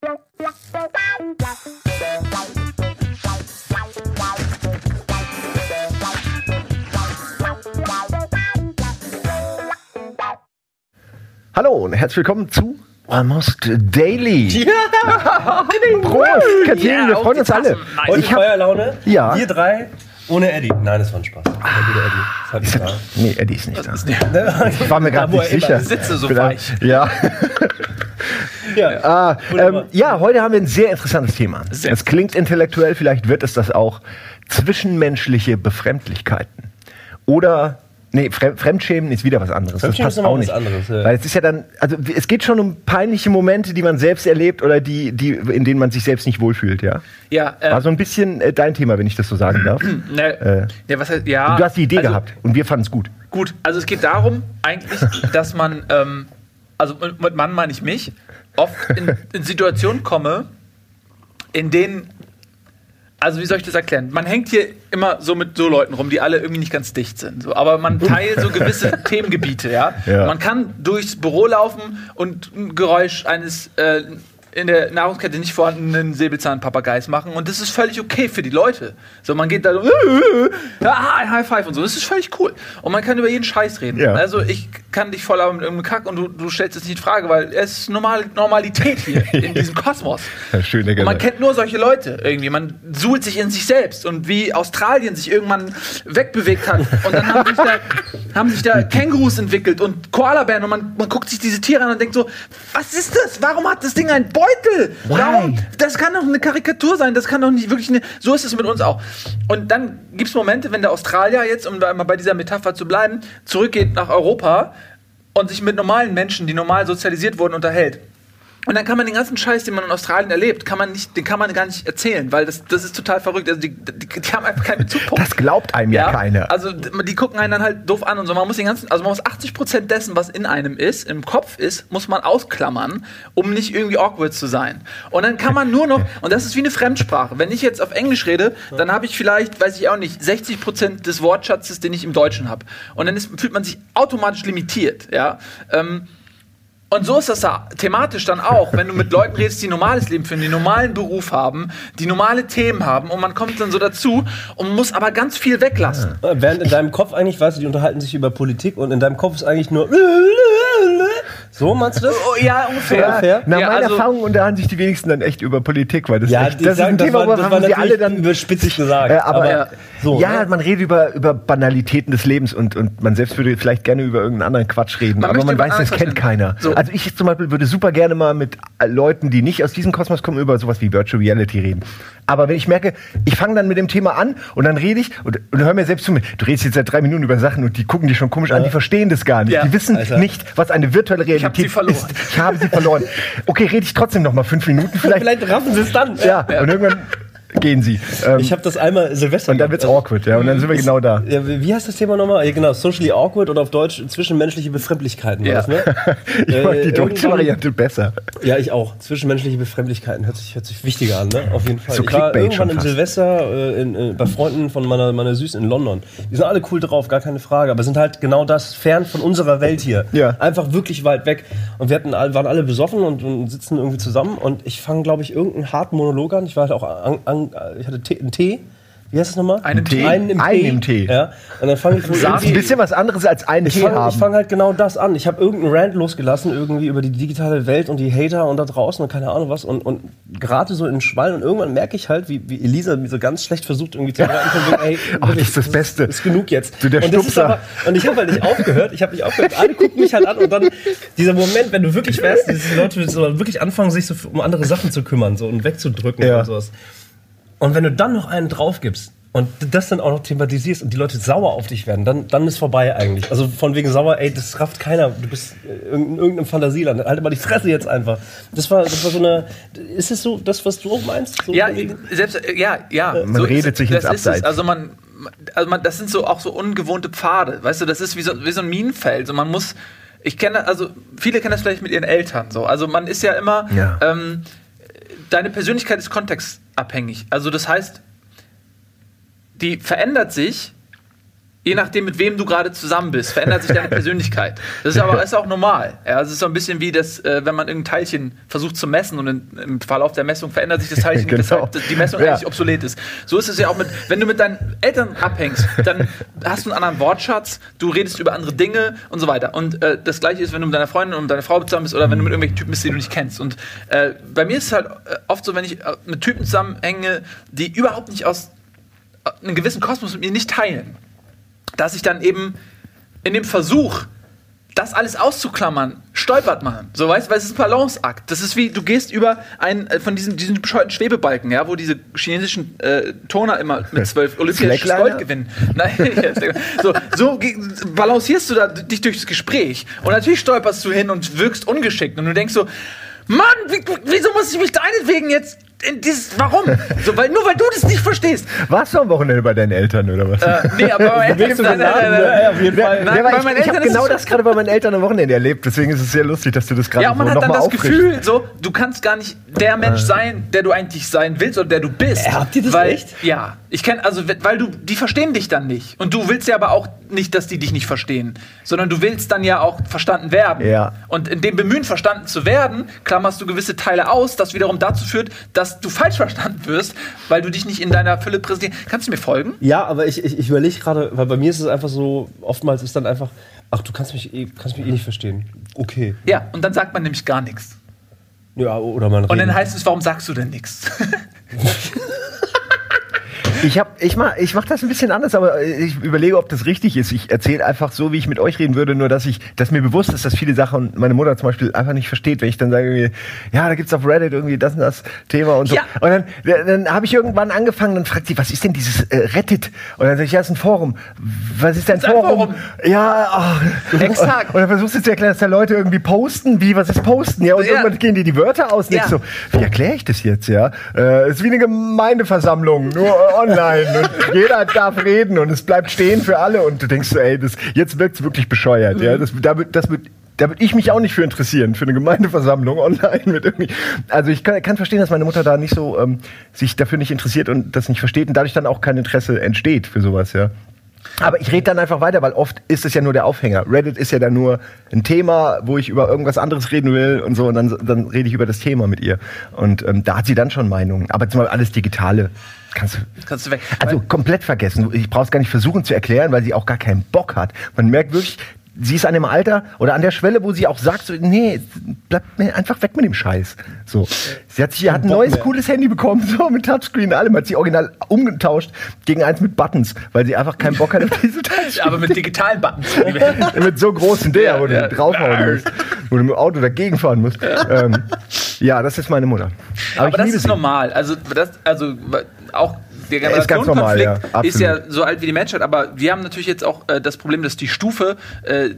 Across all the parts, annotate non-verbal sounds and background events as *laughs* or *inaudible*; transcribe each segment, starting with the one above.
Hallo und herzlich willkommen zu Almost Daily. Ja! *laughs* Prost, Katrin, Ja, wir freuen uns alle. Heute Ich hab, Feuerlaune. Ja. Wir drei ohne Eddie. Nein, das war ein Spaß. Der gute Eddie. Das ich nee, Eddie ist nicht da. Ich war mir gerade nicht er sicher. sitze so weich. Ja. *laughs* Ja. Ah, ähm, ja, heute haben wir ein sehr interessantes Thema. Sehr. Es klingt intellektuell, vielleicht wird es das auch. Zwischenmenschliche Befremdlichkeiten. Oder, nee, Frem Fremdschämen ist wieder was anderes. Das ist passt auch was nicht. anderes, ja. Weil es ist ja dann, also es geht schon um peinliche Momente, die man selbst erlebt oder die, die, in denen man sich selbst nicht wohlfühlt, ja? Ja, äh, War so ein bisschen äh, dein Thema, wenn ich das so sagen darf. *clears throat* ne, äh, ja, was heißt, ja. du hast die Idee also, gehabt und wir fanden es gut. Gut, also es geht darum, eigentlich, dass man, ähm, also mit mit Mann meine ich mich, oft in, in Situationen komme, in denen, also wie soll ich das erklären? Man hängt hier immer so mit so Leuten rum, die alle irgendwie nicht ganz dicht sind. So, aber man teilt so gewisse *laughs* Themengebiete, ja? Ja. Man kann durchs Büro laufen und ein Geräusch eines äh, in der Nahrungskette nicht vorhandenen Säbelzahnpapageis machen und das ist völlig okay für die Leute. So, man geht da so, *laughs* ah, High Five und so, das ist völlig cool. Und man kann über jeden Scheiß reden. Ja. Also ich kann dich voll mit irgendeinem Kack und du, du stellst es nicht in Frage, weil es ist normal, Normalität hier *laughs* in diesem Kosmos. Ja, schön, der und man kennt nur solche Leute irgendwie. Man suhlt sich in sich selbst und wie Australien sich irgendwann wegbewegt hat und dann haben sich da, *laughs* haben sich da Kängurus entwickelt und Koalabären und man, man guckt sich diese Tiere an und denkt so, was ist das? Warum hat das Ding einen Beutel? Warum? Das kann doch eine Karikatur sein. Das kann doch nicht wirklich eine. So ist es mit uns auch. Und dann gibt es Momente, wenn der Australier jetzt, um mal bei dieser Metapher zu bleiben, zurückgeht nach Europa und sich mit normalen Menschen, die normal sozialisiert wurden, unterhält. Und dann kann man den ganzen Scheiß, den man in Australien erlebt, kann man nicht, den kann man gar nicht erzählen, weil das, das ist total verrückt. Also die, die, die haben einfach keinen Bezugpunkt. Das glaubt einem ja, keiner. Also die gucken einen dann halt doof an und so. Man muss den ganzen, also man muss 80 Prozent dessen, was in einem ist, im Kopf ist, muss man ausklammern, um nicht irgendwie awkward zu sein. Und dann kann man nur noch, *laughs* und das ist wie eine Fremdsprache. Wenn ich jetzt auf Englisch rede, dann habe ich vielleicht, weiß ich auch nicht, 60 Prozent des Wortschatzes, den ich im Deutschen habe. Und dann ist, fühlt man sich automatisch limitiert, ja. Ähm, und so ist das da thematisch dann auch, wenn du mit Leuten redest, die normales Leben führen, die normalen Beruf haben, die normale Themen haben und man kommt dann so dazu und muss aber ganz viel weglassen. Während in deinem Kopf eigentlich, weißt du, die unterhalten sich über Politik und in deinem Kopf ist eigentlich nur. So, meinst du das? Oh, ja, ungefähr. Ja, fair. Nach Ja, meiner also- Erfahrung unterhalten sich die wenigsten dann echt über Politik, weil das, Ja, echt, das ist sagen, ein das Thema, war- das war woran sie alle dann überspitzt gesagt, Äh, aber, aber ja, so, ja ne? man redet über, über Banalitäten des Lebens und, und man selbst würde vielleicht gerne über irgendeinen anderen Quatsch reden, Man aber man weiß, das kennt keiner. So. Also ich zum Beispiel würde super gerne mal mit äh, Leuten, die nicht aus diesem Kosmos kommen, über sowas wie Virtual Reality reden. Aber wenn ich merke, ich fange dann mit dem Thema an und dann rede ich und, und hör mir selbst zu, du redest jetzt seit drei Minuten über Sachen und die gucken dich schon komisch an, die verstehen das gar nicht. Ja. Die wissen Alter. nicht, was eine virtuelle Realität hab sie verloren. ist. Ich habe sie verloren. Okay, rede ich trotzdem noch mal fünf Minuten *laughs* vielleicht. Vielleicht raffen sie es dann. Ja, und irgendwann gehen sie. Ähm, Ich habe das einmal Silvester. und dann wird's gehabt. awkward, ja. Und dann sind wir genau da. Ja, wie heißt das Thema nochmal? Ja, genau, socially awkward oder auf Deutsch zwischenmenschliche Befremdlichkeiten. Ja. Das, ne? *laughs* Ich mag die Äh, deutsche Variante besser. Ja, ich auch. Zwischenmenschliche Befremdlichkeiten hört sich, hört sich wichtiger an, ne? Auf jeden Fall. So ich war irgendwann schon im. Silvester äh, in, äh, bei Freunden von meiner, meiner Süßen in London. Die sind alle cool drauf, gar keine Frage. Aber sind halt genau das, fern von unserer Welt hier. Ja. Einfach wirklich weit weg. Und wir hatten, waren alle besoffen und, und sitzen irgendwie zusammen. Und ich fange, glaube ich, irgendeinen harten Monolog an. Ich war halt auch an, an, ich hatte Tee, einen Tee. Wie heißt das nochmal? Einen Tee? Einen im Einen Tee. im Tee. Ja. Und dann fange ich wohl ist ein bisschen was anderes als einen ich Tee fange haben. fang halt genau das an. Ich habe irgendeinen Rant losgelassen, irgendwie über die digitale Welt und die Hater und da draußen und keine Ahnung was und, und gerate so in den Schwall und irgendwann merke ich halt, wie, wie Elisa mir so ganz schlecht versucht irgendwie zu erreichen, von wegen, ey, Ach, *laughs* das ist das Beste. Ist genug jetzt. Du, der und, das ist aber, und ich habe halt nicht aufgehört, ich habe nicht aufgehört. Alle gucken mich halt an und dann dieser Moment, wenn du wirklich weißt, diese Leute so wirklich anfangen, sich so um andere Sachen zu kümmern so und wegzudrücken Ja. und sowas. Und wenn du dann noch einen drauf gibst und das dann auch noch thematisierst und die Leute sauer auf dich werden, dann, dann ist vorbei eigentlich. Also von wegen sauer, ey, das rafft keiner. Du bist äh, in irgendeinem Fantasieland. Halt mal die Fresse jetzt einfach. Das war, das war so eine. Ist es so, das, was du auch meinst? So Ja, selbst, äh, ja, ja. Man ist redet es. sich ins das ist es. Abseits. Also man, also man, das sind so auch so ungewohnte Pfade. Weißt du, das ist wie so, wie so ein Minenfeld. So man muss, ich kenne, also viele kennen das vielleicht mit ihren Eltern so. Also man ist ja immer, Ja. ähm, deine Persönlichkeit ist kontextabhängig. Also das heißt, die verändert sich Je nachdem, mit wem du gerade zusammen bist, verändert sich deine Persönlichkeit. Das ist aber ist auch normal. Ja, es ist so ein bisschen wie das, äh, wenn man irgendein Teilchen versucht zu messen und in, im Verlauf der Messung verändert sich das Teilchen, *laughs* Genau. weshalb die Messung Ja. eigentlich obsolet ist. So ist es ja auch mit, wenn du mit deinen Eltern abhängst, dann hast du einen anderen Wortschatz, du redest über andere Dinge und so weiter. Und äh, das gleiche ist, wenn du mit deiner Freundin und deiner Frau zusammen bist oder wenn du mit irgendwelchen Typen bist, die du nicht kennst. Und äh, bei mir ist es halt äh, oft so, wenn ich äh, mit Typen zusammenhänge, die überhaupt nicht aus äh, einem gewissen Kosmos mit mir nicht teilen, dass ich dann eben in dem Versuch, das alles auszuklammern, stolpert man. So weißt weil es ist ein Balanceakt. Das ist wie, du gehst über einen äh, von diesen, diesen bescheuerten Schwebebalken, ja, wo diese chinesischen äh, Turner immer mit *laughs* zwölf olympisches? Gold gewinnen. Nein, *laughs* so, so balancierst du da dich durchs Gespräch. Und natürlich stolperst du hin und wirkst ungeschickt. Und du denkst so, Mann, wie, wieso muss ich mich deinetwegen jetzt dieses, warum? So, weil, nur weil du das nicht verstehst. Warst du am Wochenende bei deinen Eltern oder was? Äh, nee, aber bei meinen Eltern, nein, nein, geladen? nein, nein. Ja, auf jeden Fall. Nein, ja, weil bei ich habe genau das gerade bei meinen Eltern am Wochenende erlebt. Deswegen ist es sehr lustig, dass du das gerade Ja, und man hat dann das auffrischst. Gefühl, so, du kannst gar nicht der Mensch sein, der du eigentlich sein willst oder der du bist. Äh, habt ihr das weil, echt? Ja. Ich kenne, also, weil du, die verstehen dich dann nicht. Und du willst ja aber auch nicht, dass die dich nicht verstehen. Sondern du willst dann ja auch verstanden werden. Ja. Und in dem Bemühen, verstanden zu werden, klammerst du gewisse Teile aus, das wiederum dazu führt, dass du falsch verstanden wirst, weil du dich nicht in deiner Fülle präsentierst. Kannst du mir folgen? Ja, aber ich, ich, ich überlege gerade, weil bei mir ist es einfach so, oftmals ist dann einfach, ach, du kannst mich eh, kannst mich eh nicht verstehen. Okay. Ja, und dann sagt man nämlich gar nichts. Ja, oder man Und dann heißt es, warum sagst du denn nichts? *laughs* Ich, hab, ich, mach, ich mach das ein bisschen anders, aber ich überlege, ob das richtig ist. Ich erzähle einfach so, wie ich mit euch reden würde, nur dass ich, dass mir bewusst ist, dass viele Sachen meine Mutter zum Beispiel einfach nicht versteht, wenn ich dann sage, ja, da gibt's auf Reddit irgendwie das und das Thema und so. Ja. Und dann, dann habe ich irgendwann angefangen, dann fragt sie, was ist denn dieses äh, Reddit? Und dann sage ich, ja, ist ein Forum. Was ist denn Forum? Forum. Ja, ach. Exakt. Und dann versuchst du zu erklären, dass da Leute irgendwie posten. Wie, was ist posten? Ja, und Ja. irgendwann gehen dir die Wörter aus. Und Ja. ich so, wie erkläre ich das jetzt, ja? Äh, ist wie eine Gemeindeversammlung, nur *laughs* online. Und jeder darf reden und es bleibt stehen für alle. Und du denkst so, ey, das, jetzt wirkt's wirklich bescheuert, ja? Das, da, wird- das da würde ich mich auch nicht für interessieren, für eine Gemeindeversammlung online mit irgendwie. Also ich kann, kann verstehen, dass meine Mutter da nicht so ähm, sich dafür nicht interessiert und das nicht versteht und dadurch dann auch kein Interesse entsteht für sowas, ja. Aber ich rede dann einfach weiter, weil oft ist es ja nur der Aufhänger. Reddit ist ja dann nur ein Thema, wo ich über irgendwas anderes reden will und so, und dann, dann rede ich über das Thema mit ihr. Und ähm, da hat sie dann schon Meinungen. Aber zum Beispiel alles Digitale kannst du. Kannst du weg. Also komplett vergessen. Ich brauche es gar nicht versuchen zu erklären, weil sie auch gar keinen Bock hat. Man merkt wirklich, sie ist an dem Alter oder an der Schwelle, wo sie auch sagt, so, nee, bleib mir einfach weg mit dem Scheiß. So. Sie hat, sie hat ein Bock neues, mehr. cooles Handy bekommen, *laughs* so mit Touchscreen, allem, hat sie original umgetauscht gegen eins mit Buttons, weil sie einfach keinen Bock hat auf diese Touchscreen. aber mit digitalen Buttons. *laughs* mit so großen der, Ja, wo du ja. draufhauen musst, wo du mit dem Auto dagegen fahren musst. Ähm, ja, das ist meine Mutter. Aber, ich das ist sie. normal. Also, das, also auch der Generationenkonflikt ja, ist ja so alt wie die Menschheit, aber wir haben natürlich jetzt auch äh, das Problem, dass die Stufe äh,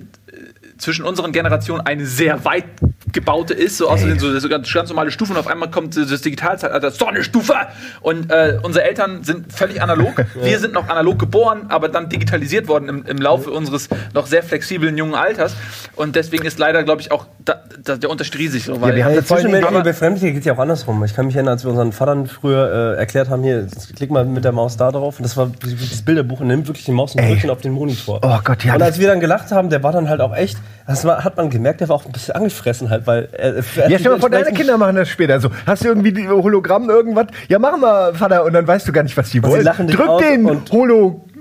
zwischen unseren Generationen eine sehr weit gebaute ist, so außerdem so das ganz, ganz normale Stufe und auf einmal kommt das Digitalzeitalter, ist doch eine Stufe! Und äh, unsere Eltern sind völlig analog. *laughs* Wir sind noch analog geboren, aber dann digitalisiert worden im, im Laufe unseres noch sehr flexiblen jungen Alters. Und deswegen ist leider, glaube ich, auch da, da, der Unterschied riesig. So, weil wir haben Zwischenmenschliche Befremdliche geht ja auch andersrum. Ich kann mich erinnern, als wir unseren Vatern früher äh, erklärt haben, hier, klick mal mit der Maus da drauf. Und das war das Bilderbuch und nimmt wirklich die Maus und drückt auf den Monitor. Oh Gott, ja, Und als wir dann gelacht haben, der war dann halt auch echt, das war, hat man gemerkt, der war auch ein bisschen angefressen halt, weil er, er Ja, stell mal vor, deine Kinder machen das später so. Hast du irgendwie die Hologramm, irgendwas? Ja, machen wir, Vater. Und dann weißt du gar nicht, was die sie wollen. Drück den und-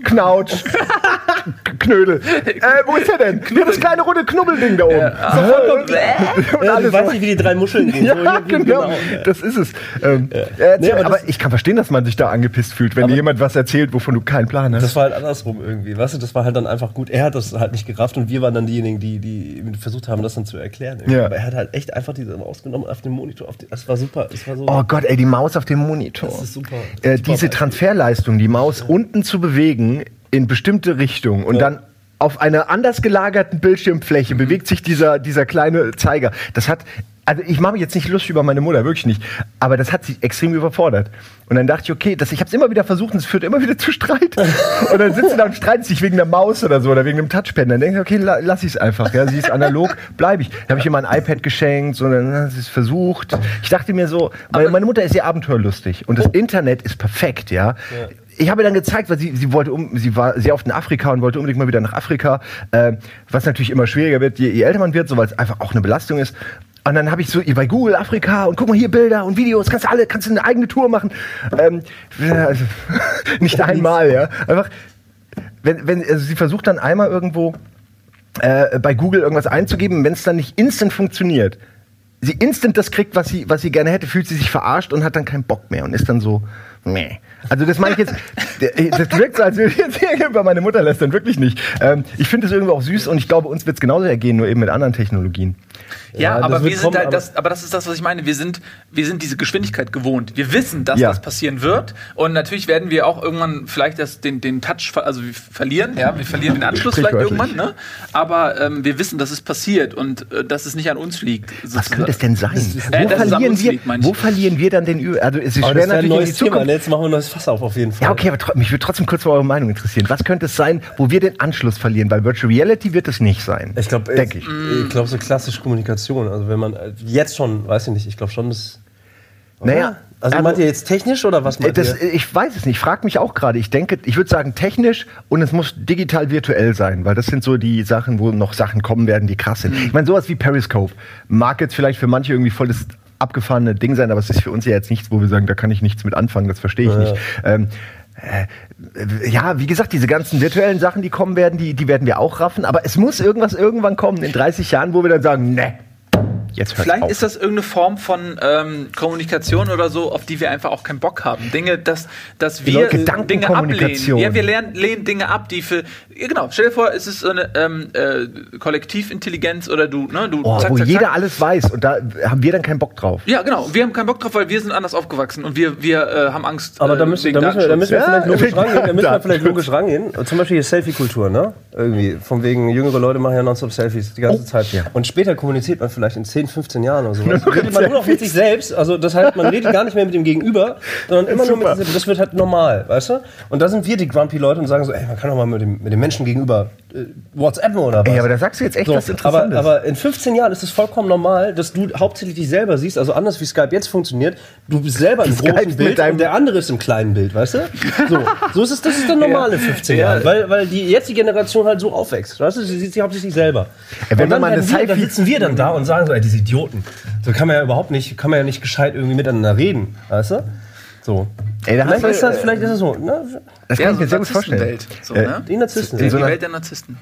Holo-Knautsch. *laughs* Knödel. Äh, wo ist der denn? Ja, das kleine runde Knubbelding da oben. und Ja, du alles weißt so. nicht, wie die drei Muscheln gehen. Ja, So, genau. Das ist es. Ähm, äh, Nee, aber aber das- ich kann verstehen, dass man sich da angepisst fühlt, wenn dir jemand was erzählt, wovon du keinen Plan hast. Das war halt andersrum irgendwie, weißt du, das war halt dann einfach gut. Er hat das halt nicht gerafft und wir waren dann diejenigen, die, die versucht haben, das dann zu erklären. irgendwie. Ja. Aber er hat halt echt einfach diese Maus genommen auf dem Monitor. Auf den, das war super. Das war so. Oh Gott, ey, die Maus auf dem Monitor. Das ist super. Äh, Super diese. Transferleistung, die Maus unten zu bewegen in bestimmte Richtungen und dann auf einer anders gelagerten Bildschirmfläche bewegt sich dieser, dieser kleine Zeiger. Das hat, also ich mache mich jetzt nicht lustig über meine Mutter, wirklich nicht. Aber das hat sie extrem überfordert. Und dann dachte ich, okay, das, ich habe es immer wieder versucht und es führt immer wieder zu Streit. *laughs* und dann sitzen da und streiten sich wegen der Maus oder so oder wegen dem Touchpad. Und dann denke ich, okay, la, lass ich es einfach. Ja, sie ist analog, bleibe ich. Dann habe ich ihr mal ein iPad geschenkt, so, dann hat sie es versucht. Ich dachte mir so, weil meine Mutter ist sehr abenteuerlustig und das Internet ist perfekt, ja. Ich habe dann gezeigt, weil sie, sie wollte um, sie war sehr oft in Afrika und wollte unbedingt mal wieder nach Afrika, äh, was natürlich immer schwieriger wird, je, je älter man wird, so weil es einfach auch eine Belastung ist. Und dann habe ich so bei Google Afrika und guck mal hier Bilder und Videos, kannst du alle, kannst du eine eigene Tour machen. Ähm, ja, also, *laughs* nicht einmal, ja. Einfach, wenn, wenn, also sie versucht dann einmal irgendwo äh, bei Google irgendwas einzugeben, wenn es dann nicht instant funktioniert, sie instant das kriegt, was sie, was sie gerne hätte, fühlt sie sich verarscht und hat dann keinen Bock mehr und ist dann so, meh. Also das meine ich jetzt, der- das wirkt so, als würde ich jetzt hier über meine Mutter lästern, wirklich nicht. Ähm, ich finde es irgendwie auch süß und ich glaube, uns wird es genauso ergehen, nur eben mit anderen Technologien. Ja, Ja, aber wir sind kommen, halt das, aber das ist das, was ich meine. Wir sind, wir sind diese Geschwindigkeit gewohnt. Wir wissen, dass Ja. das passieren wird. Und natürlich werden wir auch irgendwann vielleicht das, den, den Touch, also wir verlieren, ja, wir verlieren den Anschluss vielleicht irgendwann, ne? Aber ähm, wir wissen, dass es passiert und äh, dass es nicht an uns liegt. Was könnte es denn sein? Äh, wo, verlieren wir, liegt, wo verlieren wir dann den Ü Also es ist Aber schwer das wäre ein natürlich in neues die Thema. Zukunft. ne? Jetzt machen wir ein neues Fass auf, auf jeden Fall. Ja, okay, aber mich würde trotzdem kurz mal eure Meinung interessieren. Was könnte es sein, wo wir den Anschluss verlieren? Weil Virtual Reality wird es nicht sein. Ich glaube, Denke ich. Ich glaube, so klassische Kommunikation. Also wenn man jetzt schon, weiß ich nicht, ich glaube schon, das. Naja, Also, also- meint ihr jetzt technisch oder was meint Das, ihr? ich weiß es nicht. Ich frage mich auch gerade. Ich denke, ich würde sagen technisch und es muss digital virtuell sein, weil das sind so die Sachen, wo noch Sachen kommen werden, die krass sind. Ich meine, sowas wie Periscope mag jetzt vielleicht für manche irgendwie voll das abgefahrene Ding sein, aber es ist für uns ja jetzt nichts, wo wir sagen, da kann ich nichts mit anfangen, das verstehe ich Ja. nicht. Ähm, äh, ja, wie gesagt, diese ganzen virtuellen Sachen, die kommen werden, die, die werden wir auch raffen, aber es muss irgendwas irgendwann kommen in 30 Jahren, wo wir dann sagen, ne, jetzt hört Vielleicht auf. ist das irgendeine Form von ähm, Kommunikation oder so, auf die wir einfach auch keinen Bock haben. Dinge, dass, dass wir Leute, Dinge ablehnen. Ja, wir lernen, lehnen Dinge ab, die für. Ja, genau, stell dir vor, es ist so eine ähm, äh, Kollektivintelligenz oder du, ne, du oh, wo jeder alles weiß und da haben wir dann keinen Bock drauf. Ja, genau. Wir haben keinen Bock drauf, weil wir sind anders aufgewachsen und wir, wir äh, haben Angst. Aber da äh, müssen, da müssen wir, da müssen wir vielleicht logisch *laughs* rangehen. Da müssen wir vielleicht Datenschutz. logisch rangehen. Zum Beispiel die Selfie-Kultur, ne? Irgendwie. Von wegen, jüngere Leute machen ja nonstop Selfies die ganze Oh, Zeit. ja. Und später kommuniziert man vielleicht in 10, 15 Jahren oder so. noch redet man nur noch mit sich selbst. Also das heißt, man redet gar nicht mehr mit dem Gegenüber, sondern immer nur mit sich selbst. Das wird halt normal, weißt du? Und da sind wir die grumpy Leute und sagen so, ey, man kann doch mal mit dem, mit dem Menschen gegenüber äh, WhatsAppen oder was. Ey, aber da sagst du jetzt echt So, was aber, Interessantes. aber in 15 Jahren ist es vollkommen normal, dass du hauptsächlich dich selber siehst, also anders wie Skype jetzt funktioniert. Du bist selber im Skype großen Bild und der andere ist im kleinen Bild, weißt du? So, so ist es, das ist der *laughs* normale 15 Ja. Jahre, weil, weil die jetzt die Generation halt so aufwächst, weißt du? Sie sieht sich hauptsächlich selber. Ja, wenn und dann, man eine wir, dann sitzen wir dann da und sagen so, ey, diese Idioten. So kann man ja überhaupt nicht, kann man ja nicht gescheit irgendwie miteinander reden, weißt du? So. Ey, da vielleicht, ist das, vielleicht ist es so, ne? das kann Ja, ich so mir sehr gut vorstellen. Narzisstenwelt. So, Äh, ne? Die Narzissten. Die, so die Welt der Narzissten.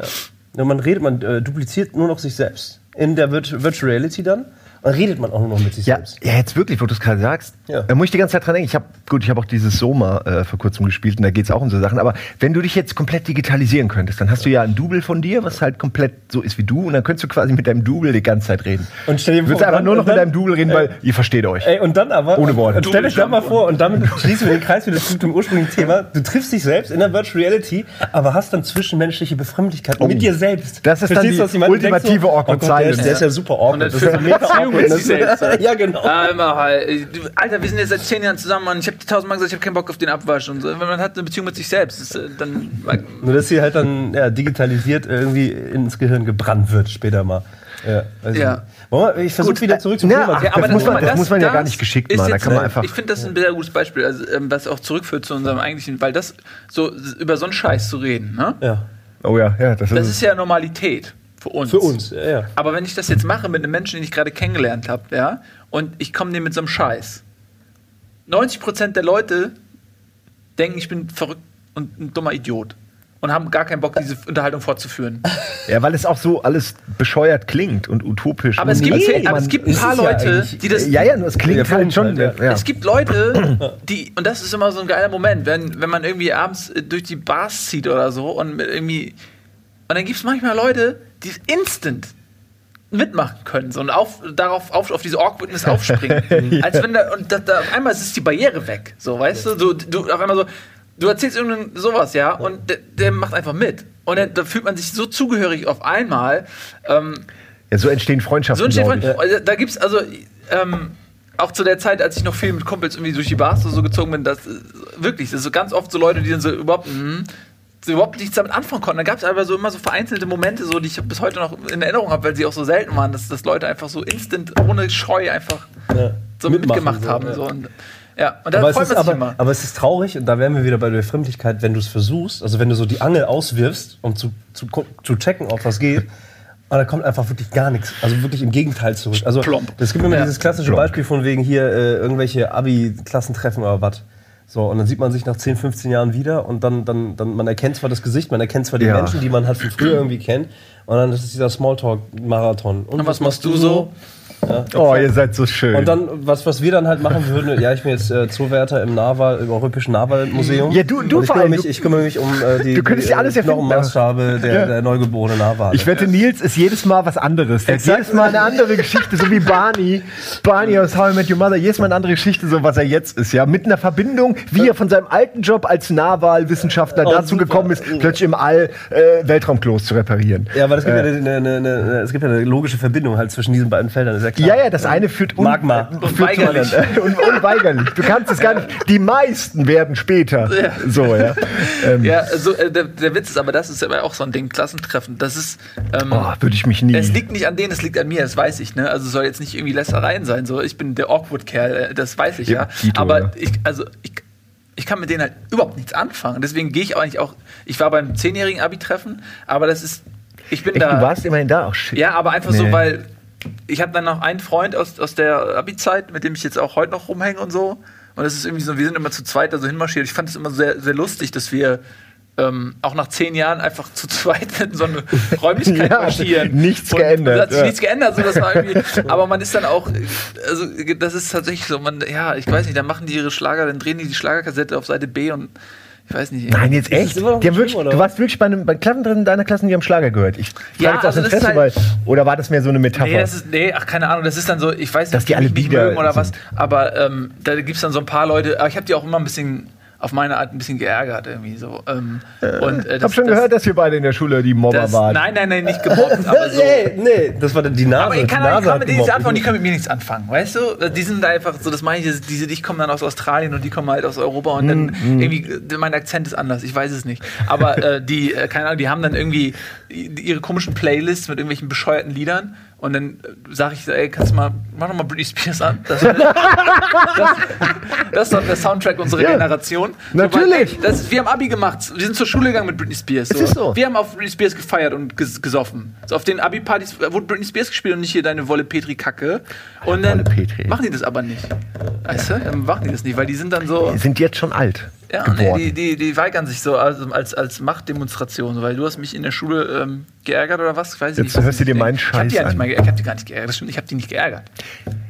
Ja, man redet, man äh, dupliziert nur noch sich selbst. In der Virt Virtual Reality dann. Dann redet man auch nur noch mit sich Ja, selbst. ja, jetzt wirklich, wo du es gerade sagst, Ja. da muss ich die ganze Zeit dran denken. Ich habe gut, ich habe auch dieses Soma äh, vor kurzem gespielt und da geht es auch um so Sachen. Aber wenn du dich jetzt komplett digitalisieren könntest, dann hast du ja ein Double von dir, was halt komplett so ist wie du, und dann könntest du quasi mit deinem Double die ganze Zeit reden. Und stell dir du vor, würdest einfach dann- nur noch und mit dann- deinem Double reden, weil ihr versteht euch. Ey, und dann aber. Ohne Worte. Und stell euch dann mal vor, und damit schließen wir den Kreis wieder zurück zum ursprünglichen Thema. Du triffst dich selbst in der Virtual Reality, aber hast dann zwischenmenschliche Befremdlichkeit mit dir selbst. Oh. Das ist dann Verstehst die du? Du denkst ultimative awkward oh Gott, der ist, der ist ja super awkward. Und Das ist ja Beziehung mit sich selbst. ja, genau. Immer äh, du- Alter, wir sind jetzt seit zehn Jahren zusammen, Mann. Ich habe dir tausendmal gesagt, ich habe keinen Bock auf den Abwasch und so. Wenn man hat eine Beziehung mit sich selbst, ist, äh, dann. Nur, dass sie halt dann ja, digitalisiert irgendwie ins Gehirn gebrannt wird später mal. Ja. Also, Ja. Wir- Ich versuche wieder zurück zum ja, Thema. ach, zu das muss man- mal, das muss man ja gar nicht geschickt ist machen, da kann man äh, einfach- Ich finde das ein sehr gutes Beispiel, also, ähm, was auch zurückführt zu unserem eigentlichen, weil das so über so einen Scheiß zu reden, ne? ja. Oh ja, ja, das ist, Das ist ja Normalität für uns. Für uns, ja, ja. Aber wenn ich das jetzt mache mit einem Menschen, den ich gerade kennengelernt habe, ja, und ich komme dir mit so einem Scheiß, 90% der Leute denken, ich bin verrückt und ein dummer Idiot. Und haben gar keinen Bock, diese Unterhaltung fortzuführen. *laughs* ja, weil es auch so alles bescheuert klingt und utopisch. Aber es Und gibt, nee, aber man- es gibt ein paar ja Leute, eigentlich- die das. ja, ja, nur es klingt Ja, halt schon. halt, ja. Es gibt Leute, die, und das ist immer so ein geiler Moment, wenn, wenn man irgendwie abends äh, durch die Bars zieht oder so und irgendwie. Und dann gibt es manchmal Leute, die instant mitmachen können so, und auf, darauf auf, auf diese Awkwardness aufspringen. *laughs* Als wenn da, und da, da, auf einmal ist die Barriere weg. So, weißt du? Du, du auf einmal so, du erzählst irgendein sowas, ja, und der, der macht einfach mit. Und dann, da fühlt man sich so zugehörig auf einmal. Ähm, ja, so entstehen Freundschaften. so entsteht glaub ich. Freund- also, Da gibt's also ähm, auch zu der Zeit, als ich noch viel mit Kumpels irgendwie durch die Bars so gezogen bin, das wirklich, das ist so ganz oft so Leute, die dann so überhaupt, mhm, so überhaupt nichts damit anfangen konnten. Da gab es aber so immer so vereinzelte Momente, so, die ich bis heute noch in Erinnerung habe, weil sie auch so selten waren, dass, dass Leute einfach so instant, ohne Scheu einfach Ja. so mitgemacht so, haben. ja. So. Und Ja, und da aber, es freut ist, man sich aber, immer. aber es ist traurig, und da wären wir wieder bei der Fremdlichkeit, wenn du es versuchst, also wenn du so die Angel auswirfst, um zu, zu, zu checken, ob was geht, und da kommt einfach wirklich gar nichts. Also wirklich im Gegenteil zurück. Also es gibt immer Ja. dieses klassische Plomp. Beispiel von wegen hier äh, irgendwelche Abi-Klassentreffen oder was. So, und dann sieht man sich nach 10, 15 Jahren wieder und dann, dann, dann man erkennt zwar das Gesicht, man erkennt zwar die Ja. Menschen, die man halt von früher irgendwie kennt, und dann ist es dieser Smalltalk-Marathon. Und, was machst du so? Oh, ihr seid so schön. Und dann, was, was wir dann halt machen würden, ja, ich bin jetzt äh, Zoowärter im Naval, im Europäischen Navalmuseum. Ja, du- du ich kümmere mich, ich kümmere mich um äh, die, Du könntest die, ja alles äh, erfinden, Knochenmaßschabe der, Ja. der neugeborenen Nawale. Ich wette, Nils ist jedes Mal was anderes. Der hat Exakt. jedes Mal eine andere Geschichte, so wie Barney. Barney aus How I Met Your Mother. Jedes Mal eine andere Geschichte, so was er jetzt ist, ja. Mit einer Verbindung, wie er von seinem alten Job als Nahwahlwissenschaftler Oh, dazu super. gekommen ist, plötzlich im All äh, Weltraumklos zu reparieren. ja, aber es gibt, Äh. ja eine, eine, eine, es gibt ja eine logische Verbindung halt zwischen diesen beiden Feldern, ist ja klar. Ja, ja, das eine führt un Magma. äh, Und unweigerlich. Du kannst es gar nicht. Die meisten werden später. So, ja. Ähm, Ja, also, äh, der, der Witz ist aber, das ist aber auch so ein Ding, Klassentreffen. Das ist. Ähm, Oh, würde ich mich nie. Es liegt nicht an denen, es liegt an mir, das weiß ich, ne? Also soll jetzt nicht irgendwie Lästereien sein. So, ich bin der Awkward-Kerl, äh, das weiß ich ja. Ja, Tito, Aber ja. ich, also ich, ich kann mit denen halt überhaupt nichts anfangen. Deswegen gehe ich auch eigentlich auch. Ich war beim zehnjährigen Abi-Treffen, aber das ist. Ich bin Echt, da. du warst immerhin da. Ach, shit. Ja, aber einfach Nee. so, weil ich habe dann noch einen Freund aus, aus der Abi-Zeit, mit dem ich jetzt auch heute noch rumhänge und so. Und das ist irgendwie so, wir sind immer zu zweit da so hinmarschiert. Ich fand es immer sehr, sehr lustig, dass wir ähm, auch nach zehn Jahren einfach zu zweit in so eine *laughs* Räumlichkeit Ja, marschieren. nichts Und geändert, Da hat sich ja. nichts geändert. So, das war irgendwie, *laughs* aber man ist dann auch, also das ist tatsächlich so, man, ja, ich weiß nicht, dann machen die ihre Schlager, dann drehen die die Schlagerkassette auf Seite B und ich weiß nicht. Nein, jetzt echt? Die wirklich, du was? warst wirklich bei einem bei Klassendrin deiner Klassen, die haben Schlager gehört. Ich Ja, jetzt aus also das Interesse, ist halt- weil, oder war das mehr so eine Metapher? Nee, das ist, nee, ach, keine Ahnung, das ist dann so, ich weiß nicht, Dass die alle Bieder mögen oder was, sind. aber ähm, da gibt es dann so ein paar Leute, aber ich habe die auch immer ein bisschen auf meine Art ein bisschen geärgert irgendwie so. Ähm, und, äh, ich habe schon gehört, dass wir beide in der Schule die Mobber das, waren. Nein, nein, nein, nicht gemobbt, *laughs* aber so. Nee, nee, das war die Nase. Aber ich kann, die ich Nase kann mit denen nichts anfangen, die können mit mir nichts anfangen, weißt du? Die sind da einfach so, das meine ich, diese- die kommen dann aus Australien und die kommen halt aus Europa und dann Mhm, irgendwie, äh, mein Akzent ist anders, ich weiß es nicht. Aber *laughs* äh, die, äh, keine Ahnung, die haben dann irgendwie ihre komischen Playlists mit irgendwelchen bescheuerten Liedern und dann sage ich, so, ey, kannst du mal, mach doch mal Britney Spears an. Das, das, *laughs* das ist doch der Soundtrack unserer Ja, Generation. natürlich. So, weil, das ist, wir haben Abi gemacht, wir sind zur Schule gegangen mit Britney Spears. Es ist so. Wir haben auf Britney Spears gefeiert und ges gesoffen. So auf den Abi-Partys wurde Britney Spears gespielt und nicht hier deine Wolle Petri-Kacke. Und dann Wolle Petri. machen die das aber nicht. Weißt du? Dann machen die das nicht, weil die sind dann so. Die sind jetzt schon alt Ja, nee, geworden. die, die, die weigern sich so als, als, als Machtdemonstration, so, weil du hast mich in der Schule ähm, geärgert oder was? Weiß ich Jetzt nicht. hörst du dir meinen Ich hab die Scheiß ja nicht an. mal geärgert. Ich hab die gar nicht geärgert. Das stimmt, ich habe die nicht geärgert.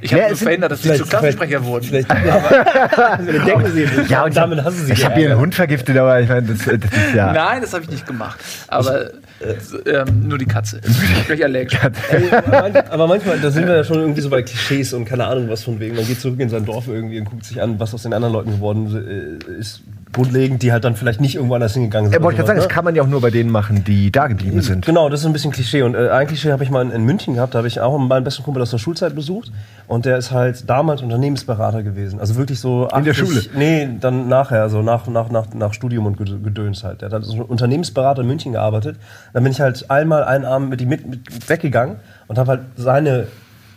Ich habe Ja, nur verhindert, dass sie zu Klassensprecher wurden. Vielleicht, *laughs* *laughs* denken sie. Ja, und und damit hast du sie Ich habe geärgert. Hund vergiftet, aber ich meine, das, das ist ja. Nein, das habe ich nicht gemacht. Aber ähm, nur die Katze. Gleich allergisch. *laughs* Aber manchmal, da sind wir ja schon irgendwie so bei Klischees und keine Ahnung was von wegen. Man geht zurück in sein Dorf irgendwie und guckt sich an, was aus den anderen Leuten geworden äh, ist. Grundlegend, die halt dann vielleicht nicht irgendwo anders hingegangen sind. Ja, wollte ich gerade sagen, sowas, das kann man ja auch nur bei denen machen, die da geblieben sind. Genau, das ist ein bisschen Klischee. Und äh, ein Klischee habe ich mal in, in München gehabt. Da habe ich auch meinen besten Kumpel aus der Schulzeit besucht. Und der ist halt damals Unternehmensberater gewesen. Also wirklich so. In der 80 Schule? Nee, dann nachher, also nach, nach, nach, nach Studium und Ged- Gedöns halt. Der hat als Unternehmensberater in München gearbeitet. Dann bin ich halt einmal einen Abend mit ihm mit, mit weggegangen und habe halt seine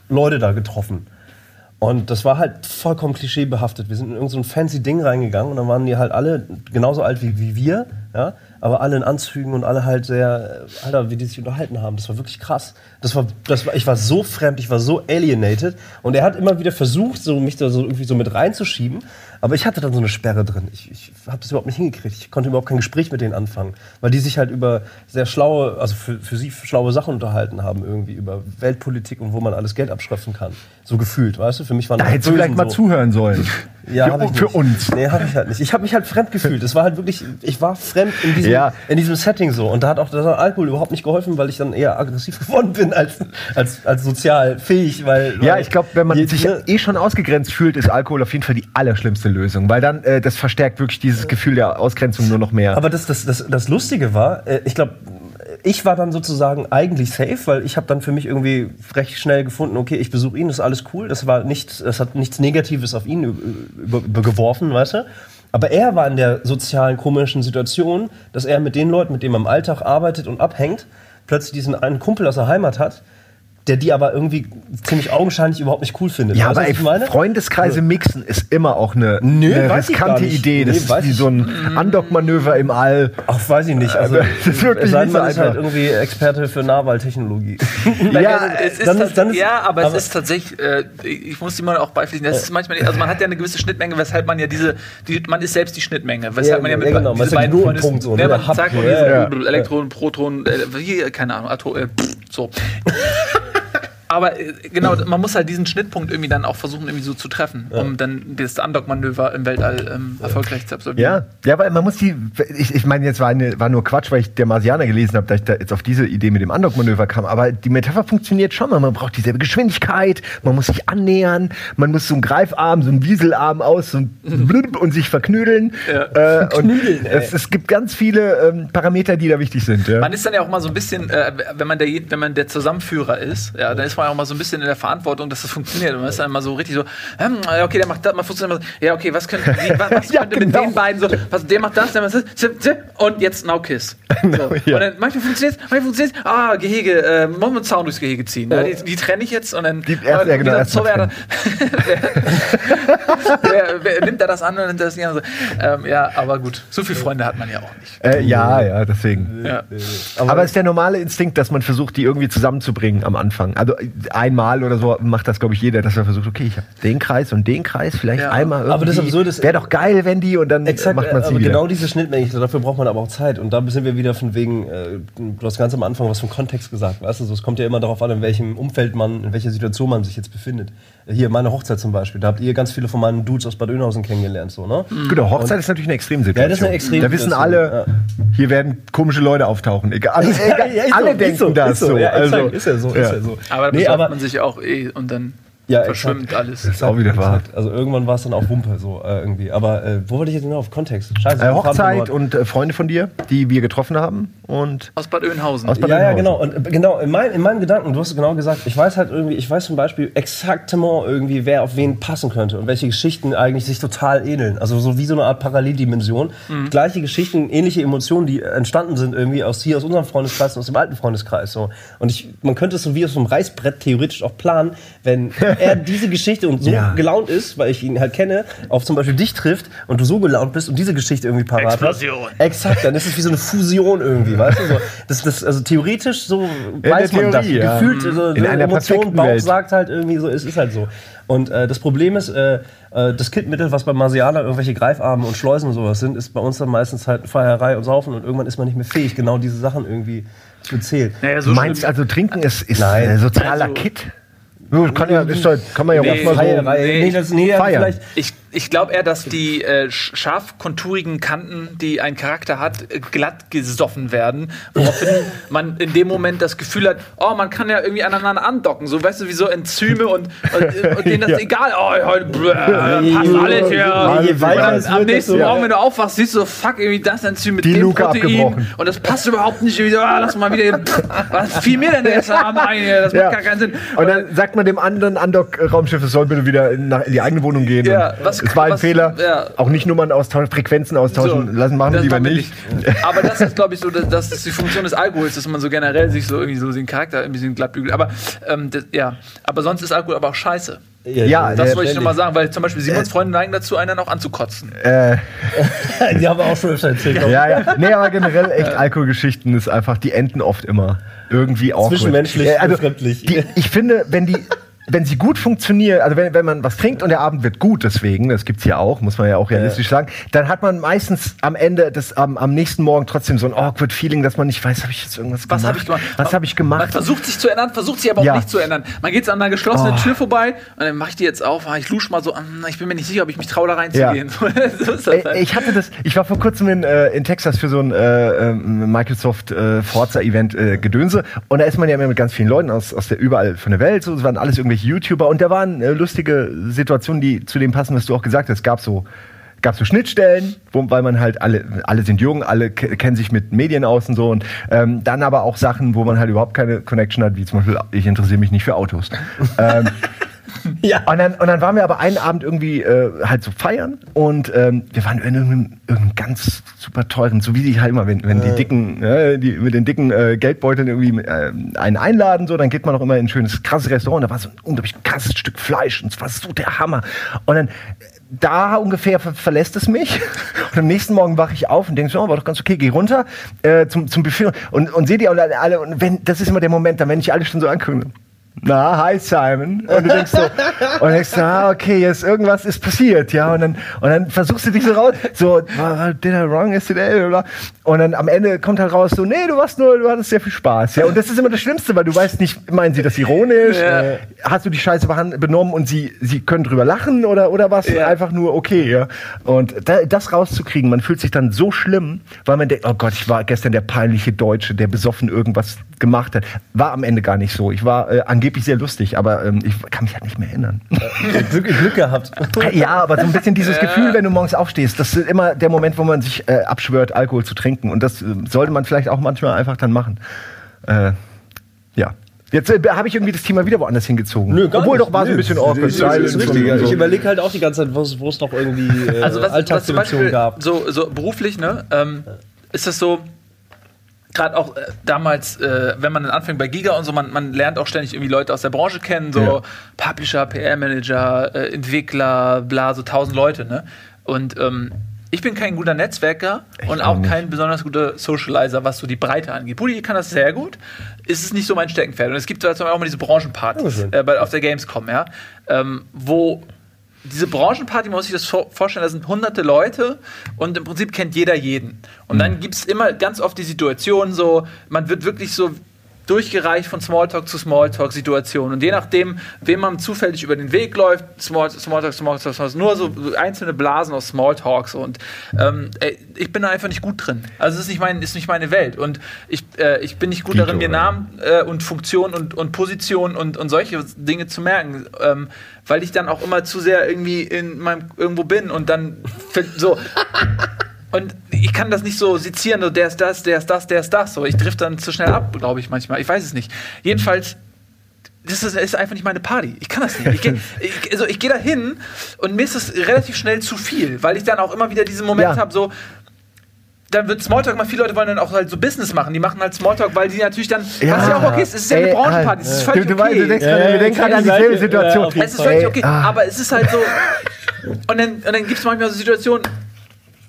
Leute da getroffen. Und das war halt vollkommen klischeebehaftet. Wir sind in irgendein so fancy Ding reingegangen und dann waren die halt alle genauso alt wie, wie wir, ja, aber alle in Anzügen und alle halt sehr, äh, Alter, wie die sich unterhalten haben. Das war wirklich krass. Das war, das war, ich war so fremd, ich war so alienated und er hat immer wieder versucht, so mich da so irgendwie so mit reinzuschieben, aber ich hatte dann so eine Sperre drin. Ich, ich habe das überhaupt nicht hingekriegt. Ich konnte überhaupt kein Gespräch mit denen anfangen, weil die sich halt über sehr schlaue, also für, für sie schlaue Sachen unterhalten haben, irgendwie über Weltpolitik und wo man alles Geld abschröpfen kann. So gefühlt, weißt du? Für mich waren Da das hättest du vielleicht mal so. zuhören sollen. *laughs* Ja, für, hab ich für uns. Nee, habe ich halt nicht. Ich habe mich halt fremd gefühlt. Es war halt wirklich, ich war fremd in diesem, Ja. in diesem Setting so. Und da hat auch hat Alkohol überhaupt nicht geholfen, weil ich dann eher aggressiv *laughs* geworden bin als, als, als sozial fähig. Weil, Ja, weil ich glaube, wenn man sich eh schon ausgegrenzt fühlt, ist Alkohol auf jeden Fall die allerschlimmste Lösung, weil dann äh, das verstärkt wirklich dieses Gefühl der Ausgrenzung nur noch mehr. Aber das, das, das, das Lustige war, äh, ich glaube, ich war dann sozusagen eigentlich safe, weil ich habe dann für mich irgendwie recht schnell gefunden, okay, ich besuche ihn, das ist alles cool. Das war nicht, das hat nichts Negatives auf ihn über, über, geworfen, weißt du? Aber er war in der sozialen komischen Situation, dass er mit den Leuten, mit denen er im Alltag arbeitet und abhängt, plötzlich diesen einen Kumpel aus der Heimat hat, der die aber irgendwie ziemlich augenscheinlich überhaupt nicht cool findet. Ja, Weißt aber ich meine? Freundeskreise mixen ist immer auch eine, Nö, eine riskante. Idee. Das Nee, ist wie so ein Undock-Manöver im All. Ach, weiß ich nicht. Also, *laughs* das ist wirklich es sei denn, nicht so man ist halt einfach. irgendwie Experte für Nahwahltechnologie. *laughs* *laughs* Ja, es ist dann tats- ist- dann ist- ja, aber, aber- es ist tatsächlich, äh, ich muss die mal auch beipflichten, das ist manchmal nicht, also man hat ja eine gewisse Schnittmenge, weshalb man ja diese, die, man ist selbst die Schnittmenge, weshalb Ja, man ja ja, mit genau, man diese beiden Freundes, so, ne, ja, man Hub sagt ja, ja. Elektronen, Protonen, äh, keine Ahnung, Atom, äh, pff, so. Aber äh, genau, man muss halt diesen Schnittpunkt irgendwie dann auch versuchen, irgendwie so zu treffen, um dann das Undock-Manöver im Weltall ähm, erfolgreich zu absolvieren. Ja, ja, weil man muss die. Ich, ich meine, jetzt war, eine, war nur Quatsch, weil ich der Marsianer gelesen habe, dass ich da jetzt auf diese Idee mit dem Undock-Manöver kam. Aber die Metapher funktioniert schon mal. Man braucht dieselbe Geschwindigkeit, man muss sich annähern, man muss so einen Greifarm, so einen Wieselarm aus so ein blub und sich verknüdeln. Ja. Äh, und es, es gibt ganz viele ähm, Parameter, die da wichtig sind. Ja. Man ist dann ja auch mal so ein bisschen, äh, wenn man der, wenn man der Zusammenführer ist, ja, dann ist man ja auch mal so ein bisschen in der Verantwortung, dass das funktioniert. Und man ist dann mal so richtig so, hm, okay, der macht das, man funktioniert immer so, ja, okay, was könnte, wie, was, was *laughs* Ja, könnte mit genau. den beiden so, was, der macht das, der macht das, zip, zip, und jetzt Now Kiss. *laughs* So. ja. Und dann manchmal funktioniert es, manchmal funktioniert es, ah, Gehege, äh, wir einen Zaun durchs Gehege ziehen. Ja, die, die trenne ich jetzt und dann Die erst- ja, genau, so, wer, *laughs* wer, wer, nimmt er das an und nimmt das nicht an? So. Ähm, ja, aber gut, so viele Freunde hat man ja auch nicht. Äh, ja, ja, deswegen. Ja. Aber, es ist der normale Instinkt, dass man versucht, die irgendwie zusammenzubringen am Anfang. Also einmal oder so macht das, glaube ich, jeder, dass er versucht, okay, ich habe den Kreis und den Kreis, vielleicht Ja. einmal irgendwie. Aber das Absurde ist- Wäre doch geil, wenn die und dann Exakt, macht man sie wieder. genau diese Schnittmenge, dafür braucht man aber auch Zeit. Und da sind wir wieder von wegen, äh, du hast ganz am Anfang was vom Kontext gesagt, weißt du, so, es kommt ja immer darauf an, in welchem Umfeld man, in welcher Situation man sich jetzt befindet. Hier, meine Hochzeit zum Beispiel, da habt ihr ganz viele von meinen Dudes aus Bad Oeynhausen kennengelernt, so, ne? Genau, Hochzeit ist natürlich eine Extremsituation. Ja, das ist eine Da wissen Extremsituation, alle, hier werden komische Leute auftauchen. Egal, *laughs* egal Ja, ist alle so, denken ist so, das ist so. so. Ja, also, ist ja so, ist ja so. Aber dann nee, aber, man sich auch eh und dann Ja, verschwimmt exakt. alles. ist auch wieder wahr. Also irgendwann war es dann auch Wumpe, so äh, irgendwie. Aber äh, wo wollte ich jetzt genau auf Kontext? Scheiße. Äh, Hochzeit und äh, Freunde von dir, die wir getroffen haben. Und Aus Bad Oeynhausen. Aus Bad Ja, ja, Oeynhausen. genau. Und äh, genau, in, mein, in meinen Gedanken, du hast genau gesagt, ich weiß halt irgendwie, ich weiß zum Beispiel exaktement irgendwie, wer auf wen passen könnte und welche Geschichten eigentlich sich total ähneln. Also so wie so eine Art Paralleldimension. Mhm. Gleiche Geschichten, ähnliche Emotionen, die entstanden sind irgendwie aus hier, aus unserem Freundeskreis und aus dem alten Freundeskreis. So. Und ich, man könnte es so wie aus einem Reißbrett theoretisch auch planen, wenn *laughs* er diese Geschichte und so Ja. gelaunt ist, weil ich ihn halt kenne, auf zum Beispiel dich trifft und du so gelaunt bist und diese Geschichte irgendwie parat Explosion. hast. Exakt, dann ist es wie so eine Fusion irgendwie, weißt du? So, das, das, also theoretisch so der weiß man das. Ja. Gefühlt, so, In einer Emotion, Bauch Welt. sagt halt irgendwie so, es ist halt so. Und äh, das Problem ist, äh, äh, das Kittmittel, was bei Marsianer irgendwelche Greifarme und Schleusen und sowas sind, ist bei uns dann meistens halt Feierei und Saufen und irgendwann ist man nicht mehr fähig, genau diese Sachen irgendwie zu zählen. Naja, du meinst also, Trinken ist, ist Nein. sozialer Also- Kit? Kann, ja, ist halt, kann man ja Nee, auch mal so. Nee, nee, das, nee, feiern. vielleicht. Ich, ich glaube eher, dass die äh, sch- scharf konturigen Kanten, die ein Charakter hat, äh, glatt gesoffen werden, woraufhin *laughs* man in dem Moment das Gefühl hat, oh, man kann ja irgendwie aneinander andocken, so weißt du, wie so Enzyme und, und, *laughs* und denen das Ja. egal, oh, heute bläh, passt alles hier. je weiter am nächsten Morgen, wenn du aufwachst, siehst du, fuck, irgendwie das Enzym mit Die dem Luke Protein und das passt überhaupt nicht, so, ah, lass mal wieder, was fiel mir denn gestern Abend ein, das macht Ja. gar keinen Sinn. Und dann sagt man dem anderen Andock-Raumschiff, es soll bitte wieder in, nach, in die eigene Wohnung gehen. Ja, Und es war ein was- Fehler. ja. Auch nicht Nummern austauschen, Frequenzen austauschen So, lassen, machen wir das lieber nicht. *laughs* Aber das ist, glaube ich, so, dass, das ist die Funktion des Alkohols, dass man so generell sich so irgendwie so den Charakter ein bisschen glatt bügelt. Aber ähm, das, ja, aber sonst ist Alkohol aber auch scheiße. Ja, Das äh, wollte ich nur mal sagen, weil zum Beispiel Simons Freunde neigen dazu, einen auch anzukotzen. Äh, *laughs* Die haben wir auch schon öfter erzählt. ja, ja. Nee, aber generell echt Alkoholgeschichten ist einfach, die enden oft immer irgendwie awkward. Zwischenmenschlich, Äh, also, befremdlich. die, ich finde, wenn die wenn sie gut funktionieren, also wenn, wenn man was trinkt und der Abend wird gut, deswegen, das gibt's ja auch, muss man ja auch realistisch sagen, dann hat man meistens am Ende des, am, am nächsten Morgen trotzdem so ein awkward Feeling, dass man nicht weiß, habe ich jetzt irgendwas Was gemacht? habe ich gemacht? Was habe ich Man gemacht? versucht sich zu ändern, versucht sich aber auch Ja. nicht zu ändern. Man geht an einer geschlossenen Oh. Tür vorbei und dann mache ich die jetzt auf, ah, ich lusch mal so, ah, ich bin mir nicht sicher, ob ich mich traue, da reinzugehen. *laughs* so Ey, halt. Ich hatte das, ich war vor kurzem in, äh, in Texas für so ein äh, ähm, Microsoft äh, Forza-Event äh, Gedönse und da ist man ja immer mit ganz vielen Leuten aus, aus der überall von der Welt, so, es waren alles irgendwelche YouTuber und da waren äh, lustige Situationen, die zu dem passen, was du auch gesagt hast. Es gab so gab so Schnittstellen, wo, weil man halt alle, alle sind jung, alle ke- kennen sich mit Medien aus und so und ähm, dann aber auch Sachen, wo man halt überhaupt keine Connection hat, wie zum Beispiel, ich interessiere mich nicht für Autos. *laughs* ähm, *laughs* Ja. Und dann, und dann waren wir aber einen Abend irgendwie äh, halt so feiern und ähm, wir waren in irgendeinem, irgendeinem ganz super teuren, so wie die halt immer, wenn, wenn die dicken, äh, die mit den dicken äh, Geldbeuteln irgendwie äh, einen einladen, so, dann geht man auch immer in ein schönes, krasses Restaurant. Da war so ein unglaublich krasses Stück Fleisch und es war so der Hammer. Und dann da ungefähr ver verlässt es mich. *laughs* Und am nächsten Morgen wache ich auf und denke so, oh, war doch ganz okay, geh runter äh, zum, zum Buffet und, und sehe die alle, alle. Und wenn, das ist immer der Moment, dann wenn ich alle schon so angucken. Na, hi Simon. Und du denkst so, und denkst so, ah, okay, jetzt irgendwas ist passiert, ja. Und dann, und dann versuchst du dich so raus, so, did I wrong yesterday? Und dann am Ende kommt halt raus, so, nee, du warst nur, du hattest sehr viel Spaß, ja. Und das ist immer das Schlimmste, weil du weißt nicht, meinen sie das ironisch? Ja. Äh, Hast du die Scheiße benommen und sie, sie können drüber lachen oder, oder was? Ja. Einfach nur okay, ja. Und da, das rauszukriegen, man fühlt sich dann so schlimm, weil man denkt, oh Gott, ich war gestern der peinliche Deutsche, der besoffen irgendwas gemacht hat. War am Ende gar nicht so. Ich war äh, angeblich sehr lustig, aber ähm, ich kann mich halt nicht mehr erinnern. Glück, Glück gehabt. *laughs* ja, aber so ein bisschen dieses Gefühl, wenn du morgens aufstehst, das ist immer der Moment, wo man sich äh, abschwört, Alkohol zu trinken. Und das äh, sollte man vielleicht auch manchmal einfach dann machen. Äh, ja. Jetzt äh, habe ich irgendwie das Thema wieder woanders hingezogen. Obwohl doch war so ein bisschen awkward. Silent richtig. und Ich so. überlege halt auch die ganze Zeit, wo es es noch irgendwie äh, Also was, was zum Alltagssituationen Beispiel gab. so, so beruflich, ne, ähm, ist das so, gerade auch äh, damals, äh, wenn man dann anfängt bei Giga und so, man, man lernt auch ständig irgendwie Leute aus der Branche kennen, so Ja. Publisher, PR-Manager, äh, Entwickler, bla, so tausend Leute, ne? Und ähm, ich bin kein guter Netzwerker und auch nicht. kein besonders guter Socializer, was so die Breite angeht. Budi kann das sehr gut, ist es nicht so mein Steckenpferd. Und es gibt zum Beispiel auch mal diese Branchenpartys äh, bei, auf der Gamescom, ja, ähm, wo diese Branchenparty, man muss sich das vor- vorstellen, da sind hunderte Leute und im Prinzip kennt jeder jeden. Und dann gibt es immer ganz oft die Situation so, man wird wirklich so durchgereicht von Smalltalk zu Smalltalk-Situationen. Und je nachdem, wem man zufällig über den Weg läuft, Small, Smalltalk, Smalltalk, Smalltalk, nur so einzelne Blasen aus Smalltalks. Und ähm, ich bin da einfach nicht gut drin. Also es ist nicht, mein, ist nicht meine Welt. Und ich, äh, ich bin nicht gut Dito, darin, mir? Namen äh, und Funktion und, und Position und, und solche Dinge zu merken, ähm, weil ich dann auch immer zu sehr irgendwie in meinem irgendwo bin und dann so. *laughs* Und ich kann das nicht so sezieren, so der ist das, der ist das, der ist das. So, ich drift dann zu schnell ab, glaube ich manchmal. Ich weiß es nicht. Jedenfalls, das ist, ist einfach nicht meine Party. Ich kann das nicht. Ich, geh- *laughs* ich, also ich gehe da hin und mir ist das relativ schnell zu viel, weil ich dann auch immer wieder diesen Moment Ja. habe, so, dann wird Smalltalk mal, viele Leute wollen dann auch halt so Business machen. Die machen halt Smalltalk, weil die natürlich dann, Ja. was ja auch okay ist, es ist ja eine Branchenparty, es ist völlig du, du, weißt, okay. du denkst, Ja, gerade- ja, wir denken ja, gerade an dieselbe Situation. Es ist völlig Ey, okay, ah. aber es ist halt so. Und dann, und dann gibt es manchmal so Situationen.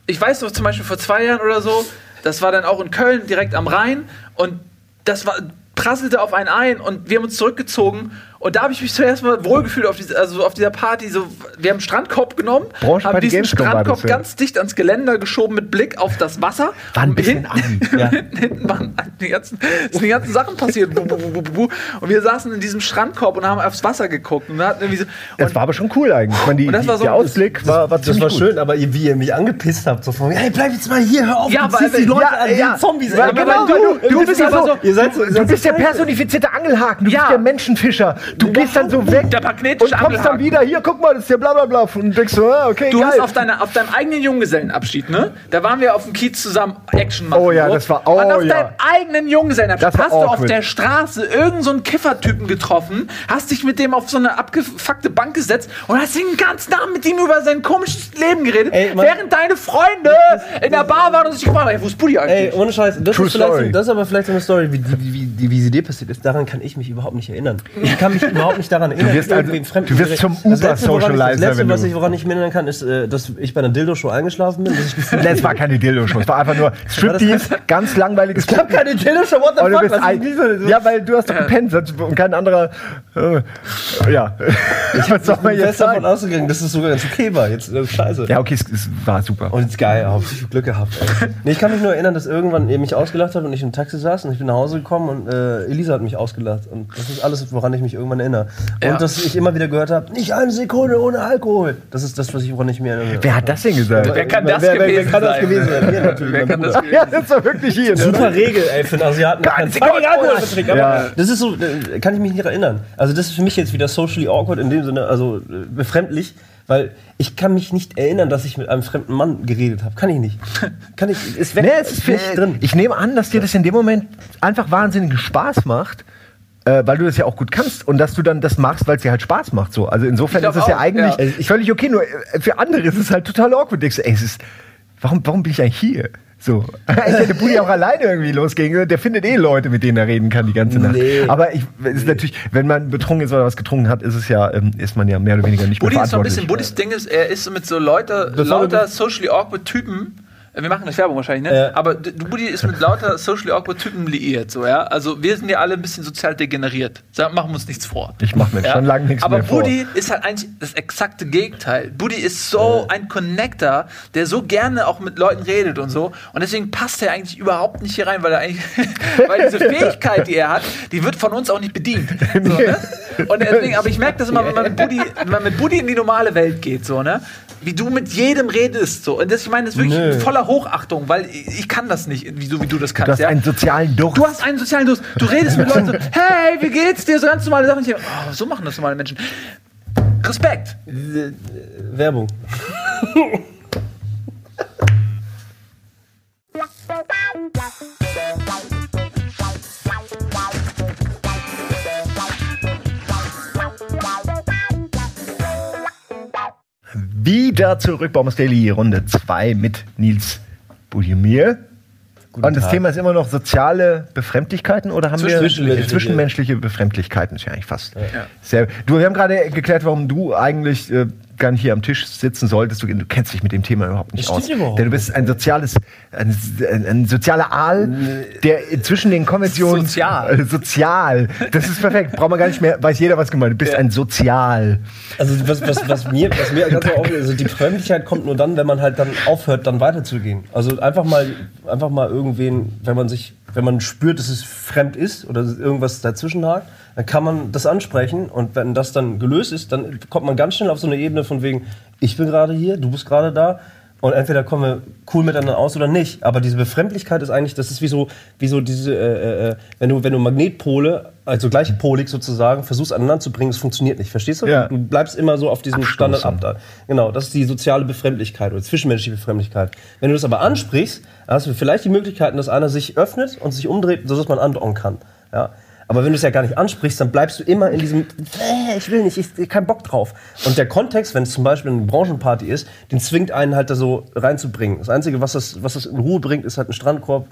Ich weiß noch zum Beispiel vor zwei Jahren oder so, das war dann auch in Köln direkt am Rhein und das war prasselte auf einen ein und wir haben uns zurückgezogen und da habe ich mich zuerst mal wohlgefühlt auf, diese, also auf dieser Party. So, wir haben einen Strandkorb genommen, Branchenparty haben diesen Gamescom Strandkorb das, ja. ganz dicht ans Geländer geschoben mit Blick auf das Wasser. War ein bisschen hinten, *laughs* Ja. hinten, hinten waren die ganzen, sind die ganzen Sachen passiert. Und wir saßen in diesem Strandkorb und haben aufs Wasser geguckt. Und, hatten irgendwie so, Das war aber schon cool eigentlich. Ich meine, die, Und das war so- der Ausblick war, war Das war gut. schön, aber ihr, wie ihr mich angepisst habt, so von, hey, bleib jetzt mal hier, hör auf, Ja, du aber- ziehst die Leute ja, an, wie ja. Zombies. Ja, genau, Aber weil du- du bist ja aber so- ihr seid so, ihr Du seid bist so der personifizierte Angelhaken, du bist der Menschenfischer. Du gehst dann so weg Der magnetische und kommst dann wieder, hier, guck mal, das ist der blablabla. Und denkst so, ah, okay, Du geil. hast auf, deine, auf deinem eigenen Junggesellenabschied, ne? Da waren wir auf dem Kiez zusammen Action machen. Oh ja, so. das war- oh Und auf ja. deinem eigenen Junggesellenabschied Das hast du auf awkward. der Straße irgendeinen so einen Kiffertypen getroffen, hast dich mit dem auf so eine abgefuckte Bank gesetzt und hast den ganzen Abend mit ihm über sein komisches Leben geredet, Ey, während deine Freunde in der Bar waren und sich gefragt haben, ey, wo ist Buddy Ey, eigentlich? ohne Scheiß, das True ist, vielleicht, story. das ist aber vielleicht so eine Story, wie, wie, die, wie sie dir passiert ist. Daran kann ich mich überhaupt nicht erinnern. Ich kann mich überhaupt nicht daran erinnern. wirst also- du wirst zum Das ich- Uber-Socializer, Das Letzte, was du- ich, woran ich mich erinnern kann, ist, äh, dass ich bei einer Dildo-Show eingeschlafen bin. Ich es war keine Dildo-Show, es war einfach nur *laughs* Striptease, *laughs* ganz langweiliges Ich hab keine Dildo-Show, what the du fuck? Was ein, so- ja, weil du hast doch gepennt und kein anderer. Äh, ja. *laughs* Was soll man Ich bin jetzt davon ausgegangen, dass es sogar ganz okay war. Jetzt, äh, scheiße. Ja, okay, es, es war super. Und geil, ich hab Glück gehabt. Nee, ich kann mich nur erinnern, dass irgendwann ihr mich ausgelacht habt und ich im Taxi saß und ich bin nach Hause gekommen und äh, Elisa hat mich ausgelacht. Und das ist alles, woran ich mich irgendwann erinnere. Und Ja. dass ich immer wieder gehört habe, nicht eine Sekunde ohne Alkohol. Das ist das, was ich, woran ich mich erinnere. Wer hat das denn gesagt? Wer kann das wer, wer, wer gewesen kann das sein? gewesen sein? Wir natürlich, Wer mein kann das gewesen Ja, das ist doch wirklich hier. Super Regel, ey, für einen Asiaten. Keine Kein Sekunde Alkohol trinken. Aber Ja. Das ist so, äh, kann ich mich nicht erinnern. Also das ist für mich jetzt wieder socially awkward in dem Sinne, also äh, befremdlich, weil ich kann mich nicht erinnern, dass ich mit einem fremden Mann geredet habe. Kann ich nicht. Kann ich, ist weg, Nee, es ist nicht drin. Ich nehme an, dass dir das in dem Moment einfach wahnsinnigen Spaß macht. Äh, weil du das ja auch gut kannst und dass du dann das machst, weil es dir halt Spaß macht. So. Also insofern ist es ja eigentlich ja. völlig okay. Nur äh, für andere ist es halt total awkward. Denkst du, ey, es ist, warum, warum bin ich eigentlich hier? So. Ich *laughs* hätte Budi auch alleine irgendwie losgehen. Der findet eh Leute, mit denen er reden kann die ganze Nacht. Nee. Aber ich, ist natürlich, wenn man betrunken ist oder was getrunken hat, ist es ja, ähm, ist man ja mehr oder weniger nicht Buddy mehr ist so ein verantwortlich. bisschen, Buddys Ding ist, er ist mit so Leute, lauter socially awkward Typen. Äh, Wir machen nicht Werbung wahrscheinlich, ne? Ja. Aber Buddy ist mit lauter socially awkward Typen liiert, so, ja? Also wir sind ja alle ein bisschen sozial degeneriert. Sag, machen wir uns nichts vor. Ich mach mir schon lange nichts Aber mehr vor. Buddy ist halt eigentlich das exakte Gegenteil. Buddy ist so ein Connector, der so gerne auch mit Leuten redet und so. Und deswegen passt er eigentlich überhaupt nicht hier rein, weil er eigentlich, *laughs* weil diese Fähigkeit, die er hat, die wird von uns auch nicht bedient. So, ne? *laughs* Und deswegen, aber ich merke das immer, wenn man mit Buddy, wenn man mit Buddy in die normale Welt geht, so, ne? Wie du mit jedem redest, so. Und das, ich meine, das ist wirklich Nö. voller Hochachtung, weil ich, ich kann das nicht, wie so wie du das kannst. Du hast ja? einen sozialen Durst. Du hast einen sozialen Durst. Du redest mit Leuten so, *laughs* hey, wie geht's dir? So ganz normale Sachen. Denke, oh, so machen das normale Menschen. Respekt. Werbung. *laughs* Wieder zurück bei Daily, Runde 2 mit Nils Budimir. Und das Tag. Thema ist immer noch soziale Befremdlichkeiten oder haben wir Zwischenmenschliche. zwischenmenschliche Befremdlichkeiten? Ist ja eigentlich fast. Sehr, du, wir haben gerade geklärt, warum du eigentlich äh, gar nicht hier am Tisch sitzen solltest. Du, du kennst dich mit dem Thema überhaupt nicht aus. überhaupt Denn du bist ein soziales, ein, ein, ein sozialer Aal, der zwischen den Konventionen Sozial. Äh, sozial. Das ist perfekt. Braucht man gar nicht mehr. Weiß jeder, was gemeint. ist. Du bist ein Sozial. Also was, was, was mir, was mir ganz auch, also die Fremdlichkeit kommt nur dann, wenn man halt dann aufhört, dann weiterzugehen. Also einfach mal, einfach mal irgendwen, wenn man sich, wenn man spürt, dass es fremd ist oder irgendwas dazwischen hakt, dann kann man das ansprechen und wenn das dann gelöst ist, dann kommt man ganz schnell auf so eine Ebene von wegen, ich bin gerade hier, du bist gerade da. Und entweder kommen wir cool miteinander aus oder nicht. Aber diese Befremdlichkeit ist eigentlich, das ist wie so, wie so diese, äh, äh, wenn du, wenn du Magnetpole, also gleichpolig sozusagen, versuchst aneinander zu bringen, es funktioniert nicht. Verstehst du? Ja. Du bleibst immer so auf diesem Abstoßen. Standard ab. da. Genau, das ist die soziale Befremdlichkeit oder zwischenmenschliche Befremdlichkeit. Wenn du das aber ansprichst, dann hast du vielleicht die Möglichkeiten, dass einer sich öffnet und sich umdreht, sodass man andocken kann. Ja. Aber wenn du es ja gar nicht ansprichst, dann bleibst du immer in diesem, äh, ich will nicht, ich, ich kein Bock drauf. Und der Kontext, wenn es zum Beispiel eine Branchenparty ist, den zwingt einen halt da so reinzubringen. Das Einzige, was das, was das in Ruhe bringt, ist halt ein Strandkorb,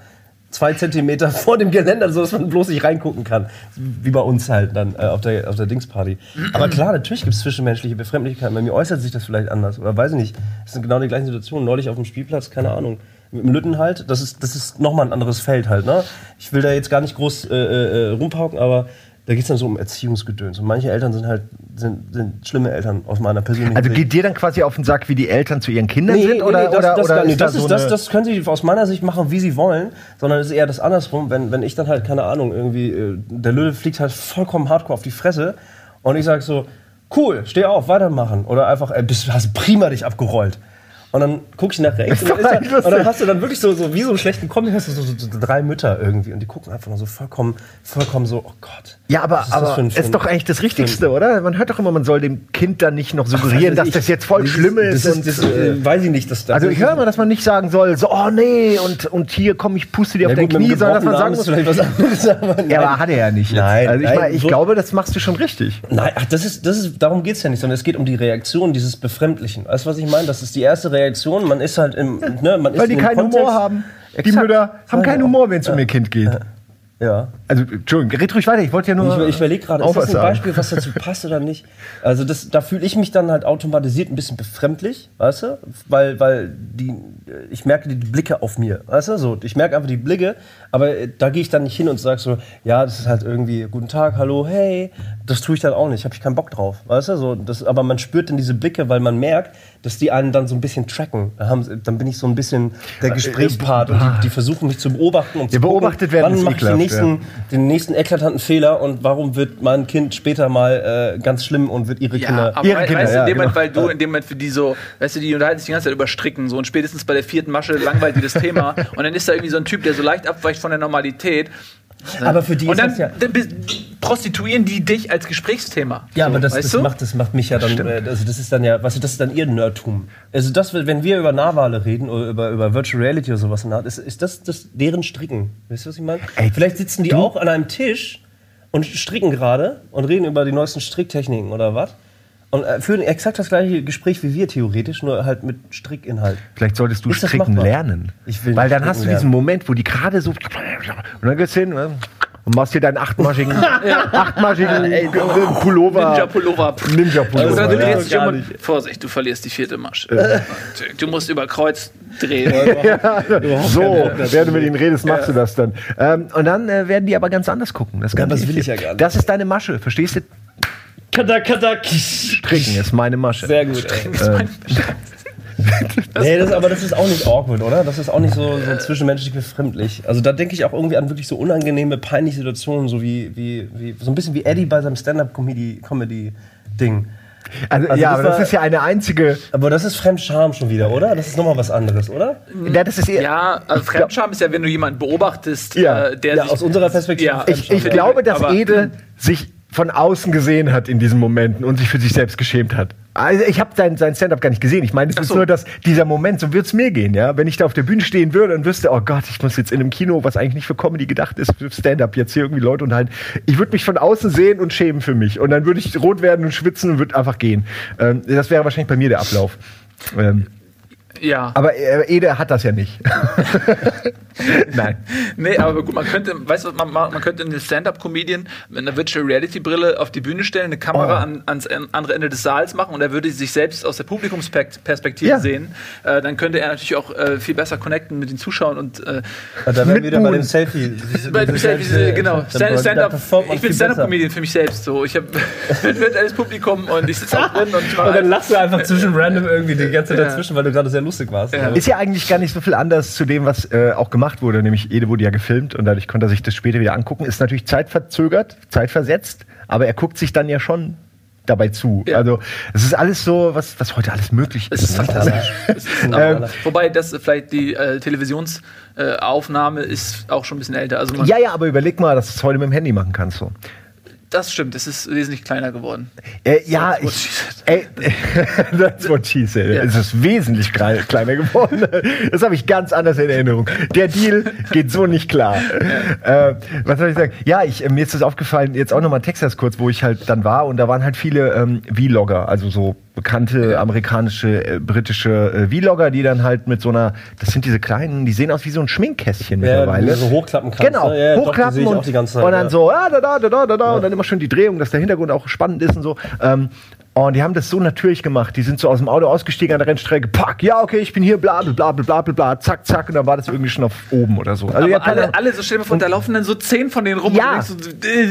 zwei Zentimeter *laughs* vor dem Geländer, sodass man bloß nicht reingucken kann. Wie bei uns halt dann äh, auf der, auf der Dingsparty. Aber klar, natürlich gibt es zwischenmenschliche Befremdlichkeiten. Bei mir äußert sich das vielleicht anders. Oder weiß ich nicht. Das sind genau die gleichen Situationen. Neulich auf dem Spielplatz, keine Ahnung. Mit dem Lütten halt, das ist, das ist nochmal ein anderes Feld halt. Ne? Ich will da jetzt gar nicht groß äh, äh, rumpauken, aber da geht es dann so um Erziehungsgedöns. Und manche Eltern sind halt sind, sind schlimme Eltern aus meiner persönlichen Also Sicht. geht dir dann quasi auf den Sack, wie die Eltern zu ihren Kindern sind? Oder, das, oder, das, oder gar nicht. ist da das, so ist, das, eine- das können sie aus meiner Sicht machen, wie sie wollen, sondern es ist eher das andersrum, wenn, wenn ich dann halt, keine Ahnung, irgendwie, äh, der Löwe fliegt halt vollkommen hardcore auf die Fresse und ich sag so, cool, steh auf, weitermachen. Oder einfach, ey, bist, hast prima dich abgerollt. Und dann guck ich nach rechts und dann, Das da, und dann hast du dann wirklich so, so wie so einen schlechten Comic, hast du so, so, so drei Mütter irgendwie und die gucken einfach nur so vollkommen, vollkommen so, oh Gott. Ja, aber, ist das aber ein- ist doch eigentlich das für ein- Richtigste, oder? Man hört doch immer, man soll dem Kind dann nicht noch suggerieren, dass Ich- das jetzt voll das schlimm ist. Das ist, das, äh, weiß ich nicht. Dass, also ich höre immer, dass man nicht sagen soll, so, oh nee, und, und hier komm, ich puste dir auf ja, dein gut, mit Knie, sondern dass man sagen muss, vielleicht was anderes. *laughs* Aber ja, aber hat er ja nicht. jetzt. Nein, also ich, nein, meine, ich glaube, das machst du schon richtig. Nein, ach, das ist, das ist, darum geht's ja nicht, sondern es geht um die Reaktion dieses Befremdlichen. Weißt du, was ich meine? Das ist die erste Reaktion. Man ist halt im, ne, man ist Weil die in dem keinen Humor haben. Die Exakt. Mütter haben keinen. Humor, wenn es um ihr Kind geht. Ja. Also, Entschuldigung, red ruhig weiter, ich wollte ja nur. Ich, ich überlege gerade, ist das ein. Beispiel, was dazu passt oder nicht? Also das, da fühle ich mich dann halt automatisiert ein bisschen befremdlich, weißt du? Weil, weil die, ich merke die Blicke auf mir, weißt du? So, ich merke einfach die Blicke, aber äh, da gehe ich dann nicht hin und sage so, ja, das ist halt irgendwie, guten Tag, hallo, hey. Das tue ich dann auch nicht, habe ich keinen Bock drauf, weißt du? So, das, aber man spürt dann diese Blicke, weil man merkt, dass die einen dann so ein bisschen tracken. Dann bin ich so ein bisschen der Gesprächspart und die, die versuchen mich zu beobachten und zu Ja, beobachtet werden wann mache ich den nächsten, den nächsten eklatanten Fehler und warum wird mein Kind später mal äh, ganz schlimm und wird ihre Ja, Kinder. aber Ihre Kinder, weißt du, ja, in dem Moment, genau. weil du in dem Moment für die so, weißt du, die unterhalten sich die ganze Zeit über Stricken so und spätestens bei der vierten Masche langweilt die das Thema *laughs* und dann ist da irgendwie so ein Typ, der so leicht abweicht von der Normalität. Aber für die und ist dann, das ja. dann prostituieren die dich als Gesprächsthema. Ja, so, aber das, das, du? macht, das macht mich ja dann, äh, also das ist dann ja, weißt du, das ist dann ihr Nerdtum. Also das, wenn wir über Narwale reden oder über, über Virtual Reality oder sowas in der Art, ist, ist das, das deren Stricken. Weißt du, was ich meine? Ey, Vielleicht sitzen die auch an einem Tisch und stricken gerade und reden über die neuesten Stricktechniken oder was. Und äh, führen exakt das gleiche Gespräch wie wir theoretisch, nur halt mit Strickinhalt. Vielleicht solltest du Ist stricken lernen. Ich will Weil dann hast du stricken diesen Moment, wo die gerade so. Und dann gehst du hin ne, und machst dir deinen achtmaschigen, *laughs* achtmaschigen äh, Pullover. Ninja-Pullover. Ninja-Pullover. Oder du ja. drehst dich um. Vorsicht, du verlierst die vierte Masche. Du musst über Kreuz drehen. So, während du mit ihnen redest, machst du das dann. Ähm, und dann äh, werden die aber ganz anders gucken. Das, aber das will ich ja gar nicht. Das ist deine Masche, verstehst du? Kada, kada, Stricken ist meine Masche. Sehr gut. Ey. nee, das, aber das ist auch nicht awkward, oder? Das ist auch nicht so, so zwischenmenschlich befremdlich. Also da denke ich auch irgendwie an wirklich so unangenehme, peinliche Situationen, so wie, wie, wie so ein bisschen wie Eddie bei seinem Stand-up-Comedy-Ding. Also, Also ja, das aber das war- ist ja eine einzige. Aber das ist Fremdscham schon wieder, oder? Das ist nochmal was anderes, oder? Ja, das ist eher, Ja, also Fremdscham ist ja, wenn du jemanden beobachtest, Ja. äh, der Ja, sich aus unserer Perspektive Ja, Ich, ich glaube, dass Aber- Ede sich von außen gesehen hat in diesen Momenten und sich für sich selbst geschämt hat. Also ich habe sein, sein Stand-up gar nicht gesehen. Ich meine, es Ach ist so. nur, dass dieser Moment, so wird's mir gehen, ja. Wenn ich da auf der Bühne stehen würde und wüsste, oh Gott, ich muss jetzt in einem Kino, was eigentlich nicht für Comedy gedacht ist, für Stand-up jetzt hier irgendwie Leute unterhalten. Ich würde mich von außen sehen und schämen für mich. Und dann würde ich rot werden und schwitzen und würde einfach gehen. Ähm, das wäre wahrscheinlich bei mir der Ablauf. Ähm, Ja. aber äh, Ede hat das ja nicht. *laughs* *laughs* Nein. Nee, aber gut, man könnte, weißt du, was man, man man könnte einen Stand-Up-Comedian mit einer Virtual Reality-Brille auf die Bühne stellen, eine Kamera Oh. an, ans andere Ende des Saals machen und er würde sich selbst aus der Publikumsperspektive Ja. sehen. Äh, dann könnte er natürlich auch äh, viel besser connecten mit den Zuschauern und äh, Da wären wieder bei dem Selfie. *laughs* bei, selbst, äh, genau, Stand- performt man ich bin. Stand-Up-Comedian für mich selbst. So, ich habe ein virtuelles Publikum und ich sitze auch drin und Und dann lachst du einfach zwischen random irgendwie die ganze Zeit Ja. dazwischen, weil du gerade sehr lustig warst. Ja. Ist ja eigentlich gar nicht so viel anders zu dem, was äh, auch gemacht wurde. Nämlich Ede wurde ja gefilmt und dadurch konnte er sich das später wieder angucken. Ist natürlich zeitverzögert, zeitversetzt, aber er guckt sich dann ja schon dabei zu. Ja. Also es ist alles so, was, was heute alles möglich Es ist. ist ne? fantastisch. *laughs* Es ist, Ähm, wobei das vielleicht die äh, Televisionsaufnahme äh, ist auch schon ein bisschen älter. Also Ja, ja, aber überleg mal, dass du es heute mit dem Handy machen kannst. So. Das stimmt. Es ist wesentlich kleiner geworden. Äh, ja, ich, ey, *laughs* *laughs* that's what she said. Ja. Es ist wesentlich klei- kleiner geworden. *laughs* Das habe ich ganz anders in Erinnerung. Der Deal geht so nicht klar. Äh, was soll ich sagen? Ja, ich, äh, mir ist das aufgefallen, jetzt auch nochmal Texas kurz, wo ich halt dann war und da waren halt viele ähm, Vlogger, also so bekannte amerikanische, äh, britische äh, Vlogger, die dann halt mit so einer, das sind diese kleinen, die sehen aus wie so ein Schminkkästchen Ja, mittlerweile. so hochklappen kannst, Genau, ne? Ja, doch, hochklappen ich und, Zeit, und dann ja. so, ah, da, da, da, da, da, da, und dann immer schön die Drehung, dass der Hintergrund auch spannend ist und so. Ähm, und die haben das so natürlich gemacht. Die sind so aus dem Auto ausgestiegen an der Rennstrecke, pack, ja, okay, ich bin hier, bla, bla, bla, bla, bla, bla, zack, zack, und dann war das irgendwie schon auf oben oder so. Also, Aber alle, alle so stell dir vor, da laufen dann so zehn von denen rum Ja. und so, äh,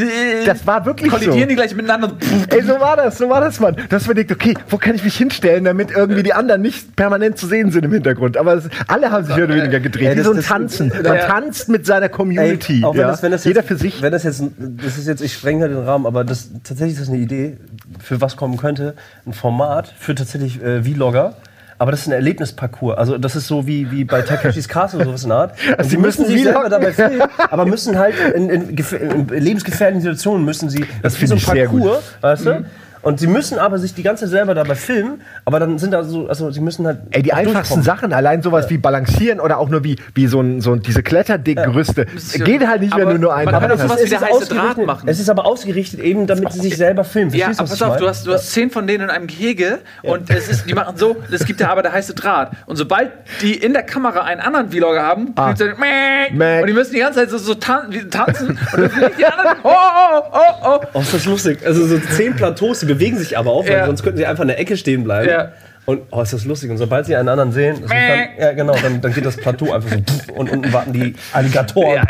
äh, Das war wirklich kollidieren so. die gleich miteinander. Ey, so war das, so war das, Mann. Du hast überlegt, okay, wo kann ich mich hinstellen, damit irgendwie die anderen nicht permanent zu sehen sind im Hintergrund. Aber es, alle haben sich mehr oder weniger gedreht. Ey, Wie das- so ein das- Tanzen. Man ja. tanzt mit seiner Community. Ey, auch wenn ja? das, wenn das Jeder jetzt, für sich. Wenn das jetzt, das ist jetzt, ich spreng halt den Rahmen, aber das tatsächlich ist das eine Idee, für was kommen könnte. Ein Format für tatsächlich äh, Vlogger. Aber das ist ein Erlebnisparcours. Also das ist so wie, wie bei Takeshis Castle oder *laughs* sowas in der Art. Und sie sie müssen müssen sich selber dabei *laughs* filmen, aber müssen halt in, in, in lebensgefährlichen Situationen müssen sie. Das, ist wie so ein. Parcours, weißt du? Und sie müssen aber sich die ganze Zeit selber dabei filmen, aber dann sind da so, also sie müssen halt. Ey, die einfachsten. Sachen, allein sowas wie Balancieren oder auch nur wie, wie so, ein, so ein, diese Klettergerüste, Ja. geht halt nicht, wenn du nur einen man kann sowas wie der heiße Draht machen. Es ist aber ausgerichtet eben, damit sie sich selber filmen. Ja, aber pass auf, du hast, du hast zehn von denen in einem Gehege und es ist, die machen so, es gibt ja aber der heiße Draht. Und sobald die in der Kamera einen anderen Vlogger haben, Ah. Mäh. und die müssen die ganze Zeit so, so tan tanzen und dann *laughs* die anderen, oh, oh, oh, oh. Oh, ist das lustig. Also so zehn Plateaus, die bewegen sich aber auch, weil Ja. sonst könnten sie einfach in der Ecke stehen bleiben. Ja. Und oh, ist das lustig. Und sobald sie einen anderen sehen, dann, ja genau, dann, dann geht das Plateau einfach so und unten warten die Alligatoren. Ja,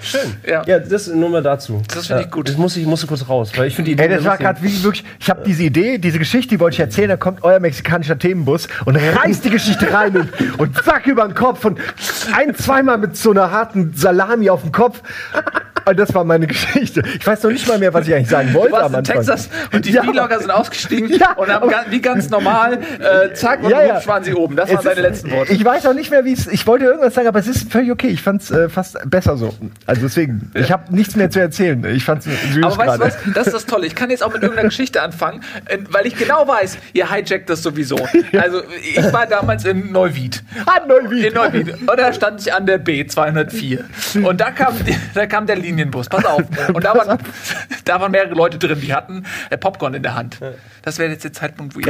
schön. Ja. Ja, das nur mal dazu. Das finde ich gut. Das muss ich musste kurz raus, weil ich finde die Idee Ey, das war gerade wie wirklich, ich habe diese Idee, diese Geschichte, die wollte ich erzählen, da kommt euer mexikanischer Themenbus und reißt die Geschichte rein und, und zack über den Kopf und ein, zweimal mit so einer harten Salami auf dem Kopf. Und das war meine Geschichte. Ich weiß noch nicht mal mehr, was ich eigentlich sagen wollte Du warst am in Anfang. Texas und die Ja. Vlogger sind ausgestiegen Ja, und haben wie ganz normal, äh, zack, und Ja, ja. waren sie oben. Das Es waren deine ist- letzten Worte. Ich weiß auch nicht mehr, wie es. Ich wollte irgendwas sagen, aber es ist völlig okay. Ich fand es äh, fast besser so. Also deswegen, ich habe nichts mehr zu erzählen. Ich fand es süß Aber weißt du was? Das ist das Tolle. Ich kann jetzt auch mit irgendeiner Geschichte anfangen, äh, weil ich genau weiß, ihr hijackt das sowieso. *laughs* Also, ich war damals in Neuwied. Ah, Neuwied. In Neuwied. Und da stand ich an der B204. Und da kam, da kam der Linienbus, pass auf. *laughs* Und da waren, *laughs* da waren mehrere Leute drin, die hatten äh, Popcorn in der Hand. Das wäre jetzt der Zeitpunkt, wo ihr.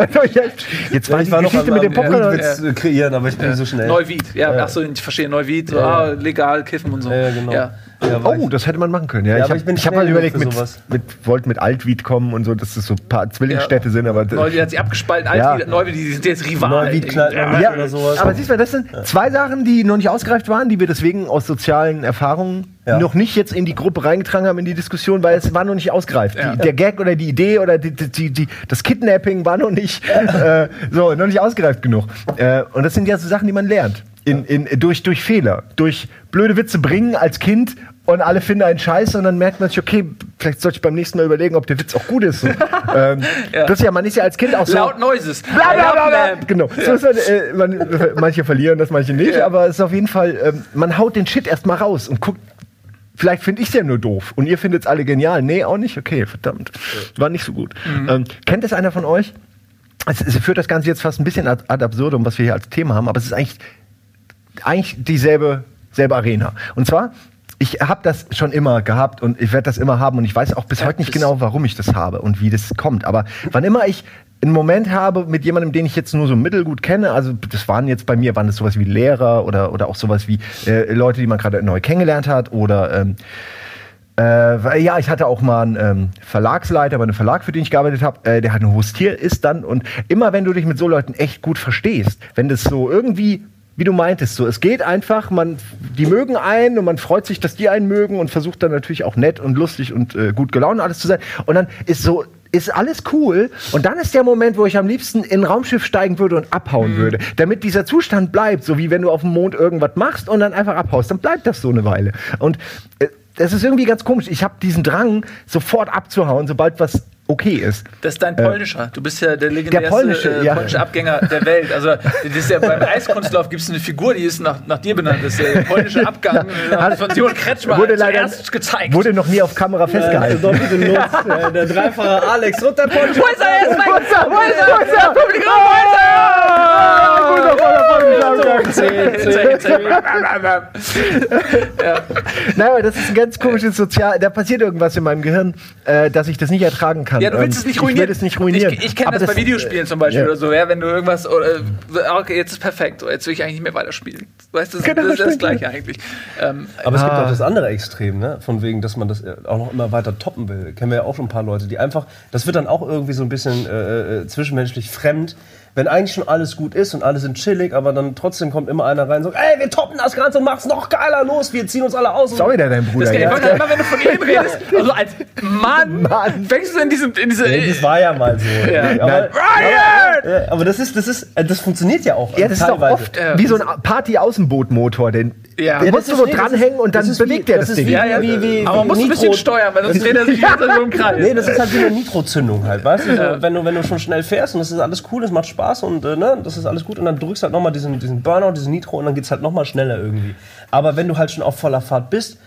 Jetzt war ich die war noch Geschichte mit dem Popcorn. Äh, kreieren, aber ich bin so schnell. Neuwied, ja, ach so, ich verstehe Neuwied, so, Ja, ja. ah, legal, kiffen und so. Ja, genau. Ja. Ja, Oh, das hätte man machen können. Ja, Ja, ich habe ich bin ich hab mal überlegt, mit, mit, wollte mit Altwied kommen und so, dass das so ein paar Zwillingsstädte sind, aber Neuwied hat sich abgespalten, Ja. Altwied, Neuwied, die sind jetzt Rivalen. Neuwied knallt Ja. ja, oder sowas. aber siehst du, das sind zwei Sachen, die noch nicht ausgereift waren, die wir deswegen aus sozialen Erfahrungen Ja. noch nicht jetzt in die Gruppe reingetragen haben in die Diskussion, weil es war noch nicht ausgereift. Ja. Die, der Gag oder die Idee oder die, die, die, die, das Kidnapping war noch nicht äh, so noch nicht ausgereift genug. Äh, und das sind ja so Sachen, die man lernt. In, in, durch, durch Fehler, durch blöde Witze bringen als Kind und alle finden einen Scheiße und dann merkt man sich, okay, vielleicht sollte ich beim nächsten Mal überlegen, ob der Witz auch gut ist. So. *laughs* ähm, Ja. Das ist ja, man ist ja als Kind auch so. Laut Noises. Bla, bla, bla, bla. Genau. So ist äh, man, *laughs* manche verlieren das, manche nicht, Ja. aber es ist auf jeden Fall, ähm, man haut den Shit erstmal raus und guckt, vielleicht finde ich es ja nur doof und ihr findet es alle genial. Nee, auch nicht? Okay, verdammt. War nicht so gut. Ähm, kennt es einer von euch? Es, es führt das Ganze jetzt fast ein bisschen ad, ad absurdum, was wir hier als Thema haben, aber es ist eigentlich, eigentlich dieselbe selbe Arena. Und zwar, ich habe das schon immer gehabt und ich werde das immer haben und ich weiß auch bis Ja, heute nicht genau, warum ich das habe und wie das kommt. Aber wann immer ich einen Moment habe mit jemandem, den ich jetzt nur so mittelgut kenne, also das waren jetzt bei mir, waren das sowas wie Lehrer oder, oder auch sowas wie äh, Leute, die man gerade neu kennengelernt hat oder ähm, äh, ja, ich hatte auch mal einen ähm, Verlagsleiter bei einem Verlag, für den ich gearbeitet habe, äh, der hat ein Hostier ist dann und immer wenn du dich mit so Leuten echt gut verstehst, wenn das so irgendwie wie du meintest, so es geht einfach, man die mögen einen und man freut sich, dass die einen mögen und versucht dann natürlich auch nett und lustig und äh, gut gelaunt alles zu sein. Und dann ist so ist alles cool und dann ist der Moment, wo ich am liebsten in ein Raumschiff steigen würde und abhauen würde, damit dieser Zustand bleibt, so wie wenn du auf dem Mond irgendwas machst und dann einfach abhaust, dann bleibt das so eine Weile. Und äh, das ist irgendwie ganz komisch. Ich habe diesen Drang, sofort abzuhauen, sobald was okay ist. Das ist dein polnischer. Du bist ja der legendärste polnische, äh, ja. polnische Abgänger der Welt. Also das ist ja beim *laughs* Eiskunstlauf gibt es eine Figur, die ist nach, nach dir benannt. Das ist der polnische Abgang äh, von Simon Kretschmer Wurde leider zuerst gezeigt. wurde noch nie auf Kamera festgehalten. Äh, Der dreifache Alex und der Polnische. Wo ist er jetzt? Wo ist er? Wo ist er? Wo ist er? Publikum, wo ist Ah, guter, voller Folgenschlag. Zehn, zehn. er? Nein, aber das ist ein ganz komisches Sozial. Da passiert irgendwas in meinem Gehirn, äh, dass ich das nicht ertragen kann. Ja, du willst Ähm, es nicht Ich ruinieren. will es nicht ruinieren. Ich, ich kenne Aber das, bei Videospielen zum Beispiel ja. oder so, ja, wenn du irgendwas, oder, äh, okay, jetzt ist perfekt, jetzt will ich eigentlich nicht mehr weiterspielen. Weißt du, das, Genau, das ist das. Gleiche eigentlich. Ähm, Aber es gibt Ah. auch das andere Extrem, ne? Von wegen, dass man das äh, auch noch immer weiter toppen will. Kennen wir ja auch schon ein paar Leute, die einfach, das wird dann auch irgendwie so ein bisschen äh, äh, zwischenmenschlich fremd. Wenn eigentlich schon alles gut ist und alle sind chillig, aber dann trotzdem kommt immer einer rein und sagt, ey, wir toppen das Ganze und machen's noch geiler, los, wir ziehen uns alle aus. und- Sorry, der dein Bruder. das, ich ja. wollte immer, wenn du von ihm *laughs* redest, also als Mann, Mann. fängst du in, diesem, in diese. Nee, das war ja mal so. Ja. Aber, Nein. Äh, aber das ist, das ist, äh, das funktioniert ja auch. Ja, das ist doch teilweise. oft Ja. wie so ein Party-Außenbootmotor. Den Ja. den Ja, musst du so nee, dranhängen und dann das ist wie- bewegt der das Ding. wie- Ja, ja, wie- wie- aber man muss ein bisschen steuern, weil sonst dreht er sich *laughs* Zeit so im Kreis. Nee, das ist halt wie eine Nitrozündung halt, weißt du? So, wenn, du, wenn du schon schnell fährst und das ist alles cool, das macht Spaß und äh, ne, das ist alles gut und dann drückst halt nochmal diesen, diesen Burnout, diesen Nitro und dann geht's halt nochmal schneller irgendwie. Aber wenn du halt schon auf voller Fahrt bist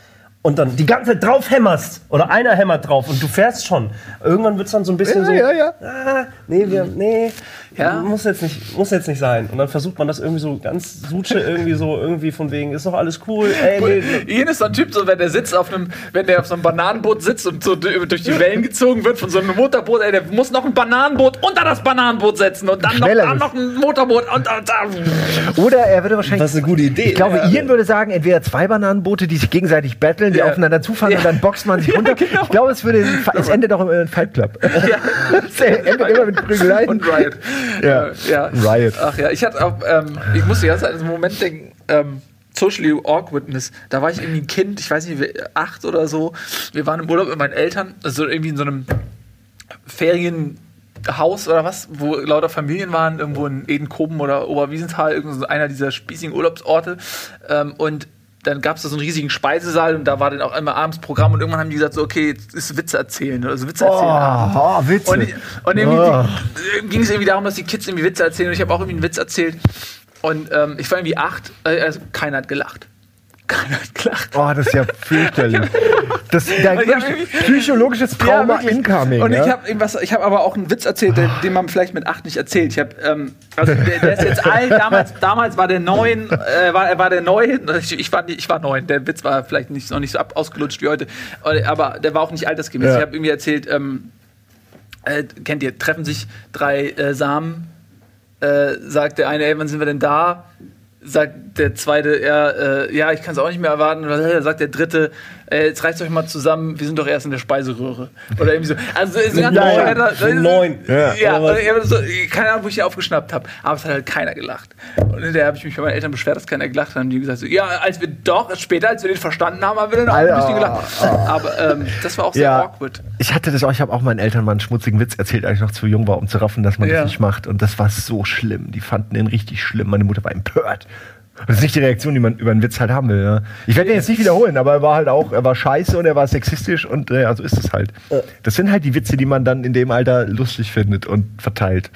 und dann die ganze Zeit drauf hämmerst oder einer hämmert drauf und du fährst schon, irgendwann wird's dann so ein bisschen Ja, so, ja, ja. Ah, nee, wir, nee, Ja. muss, jetzt nicht, muss jetzt nicht sein. Und dann versucht man das irgendwie so ganz suche irgendwie so, irgendwie von wegen, ist doch alles cool, ey, nee, Ian ist so ein Typ, so wenn der sitzt auf einem, wenn der auf so einem Bananenboot sitzt und so durch die Wellen gezogen wird von so einem Motorboot, ey, der muss noch ein Bananenboot unter das Bananenboot setzen und dann noch, dann noch ein Motorboot und, und, und Oder er würde wahrscheinlich. Das ist eine gute Idee. Ich glaube, Ja. Ian würde sagen, entweder zwei Bananenboote, die sich gegenseitig battlen, die Ja. aufeinander zufahren Ja. und dann boxt man sich *laughs* Ja, runter. genau. Ich glaube, es würde, es endet auch immer in Fight Club. *laughs* es endet immer mit Prügeleien. und Riot. Ja. Ja. Riot. Ach ja, ich hatte auch, ähm, ich musste die ganze Zeit an einen Moment denken, ähm, Socially Awkwardness. Da war ich irgendwie ein Kind, ich weiß nicht, acht oder so. Wir waren im Urlaub mit meinen Eltern, also irgendwie in so einem Ferienhaus oder was, wo lauter Familien waren, irgendwo in Edenkoben oder Oberwiesenthal, irgend so einer dieser spießigen Urlaubsorte. Ähm, und dann gab es da so einen riesigen Speisesaal und da war dann auch immer abends Programm und irgendwann haben die gesagt, so, okay, jetzt ist Witze erzählen oder so Witze erzählen. Oh, Witze. Und, und irgendwie Oh. die- ging es irgendwie darum, dass die Kids irgendwie Witze erzählen und ich habe auch irgendwie einen Witz erzählt. Und ähm, ich war irgendwie acht, äh, also keiner hat gelacht. Keiner hat gelacht. Oh, das ist ja *laughs* fürchterlich. Das hab irgendwie- psychologisches Trauma wirklich. incoming. Und ich ja? habe irgendwas, ich habe aber auch einen Witz erzählt, den, den man vielleicht mit acht nicht erzählt. Ich habe, ähm, also der, der ist jetzt alt. Damals, damals war der neun, äh, war, er war der neun. Ich, ich war, ich war neun. Der Witz war vielleicht nicht noch nicht so ab, ausgelutscht wie heute, aber der war auch nicht altersgemäß. Ja. Ich habe irgendwie erzählt, ähm, äh, kennt ihr, treffen sich drei äh, Samen, äh, sagt der eine, ey, wann sind wir denn da? Sagt der zweite, ja, äh, ja, ich kann es auch nicht mehr erwarten. Oder sagt der dritte, äh, jetzt reißt euch mal zusammen, wir sind doch erst in der Speiseröhre. Oder irgendwie so. Also ja. bescheuerter- Für neun. Ja. Ja, Oder was? und ich hab so, keine Ahnung, wo ich die aufgeschnappt habe. Aber es hat halt keiner gelacht. Und hinterher habe ich mich bei meinen Eltern beschwert, dass keiner gelacht hat. Dann haben die gesagt, so, ja, als wir doch, später, als wir den verstanden haben, haben wir dann auch ein bisschen gelacht. Aber ähm, das war auch sehr Ja. awkward. Ich hatte das auch, ich habe auch meinen Eltern mal einen schmutzigen Witz erzählt, als ich noch zu jung war, um zu raffen, dass man Ja. das nicht macht. Und das war so schlimm. Die fanden den richtig schlimm. Meine Mutter war empört. Und das ist nicht die Reaktion, die man über einen Witz halt haben will. Ja. Ich werde den jetzt nicht wiederholen, aber er war halt auch, er war scheiße und er war sexistisch und äh, ja, so ist es halt. Das sind halt die Witze, die man dann in dem Alter lustig findet und verteilt.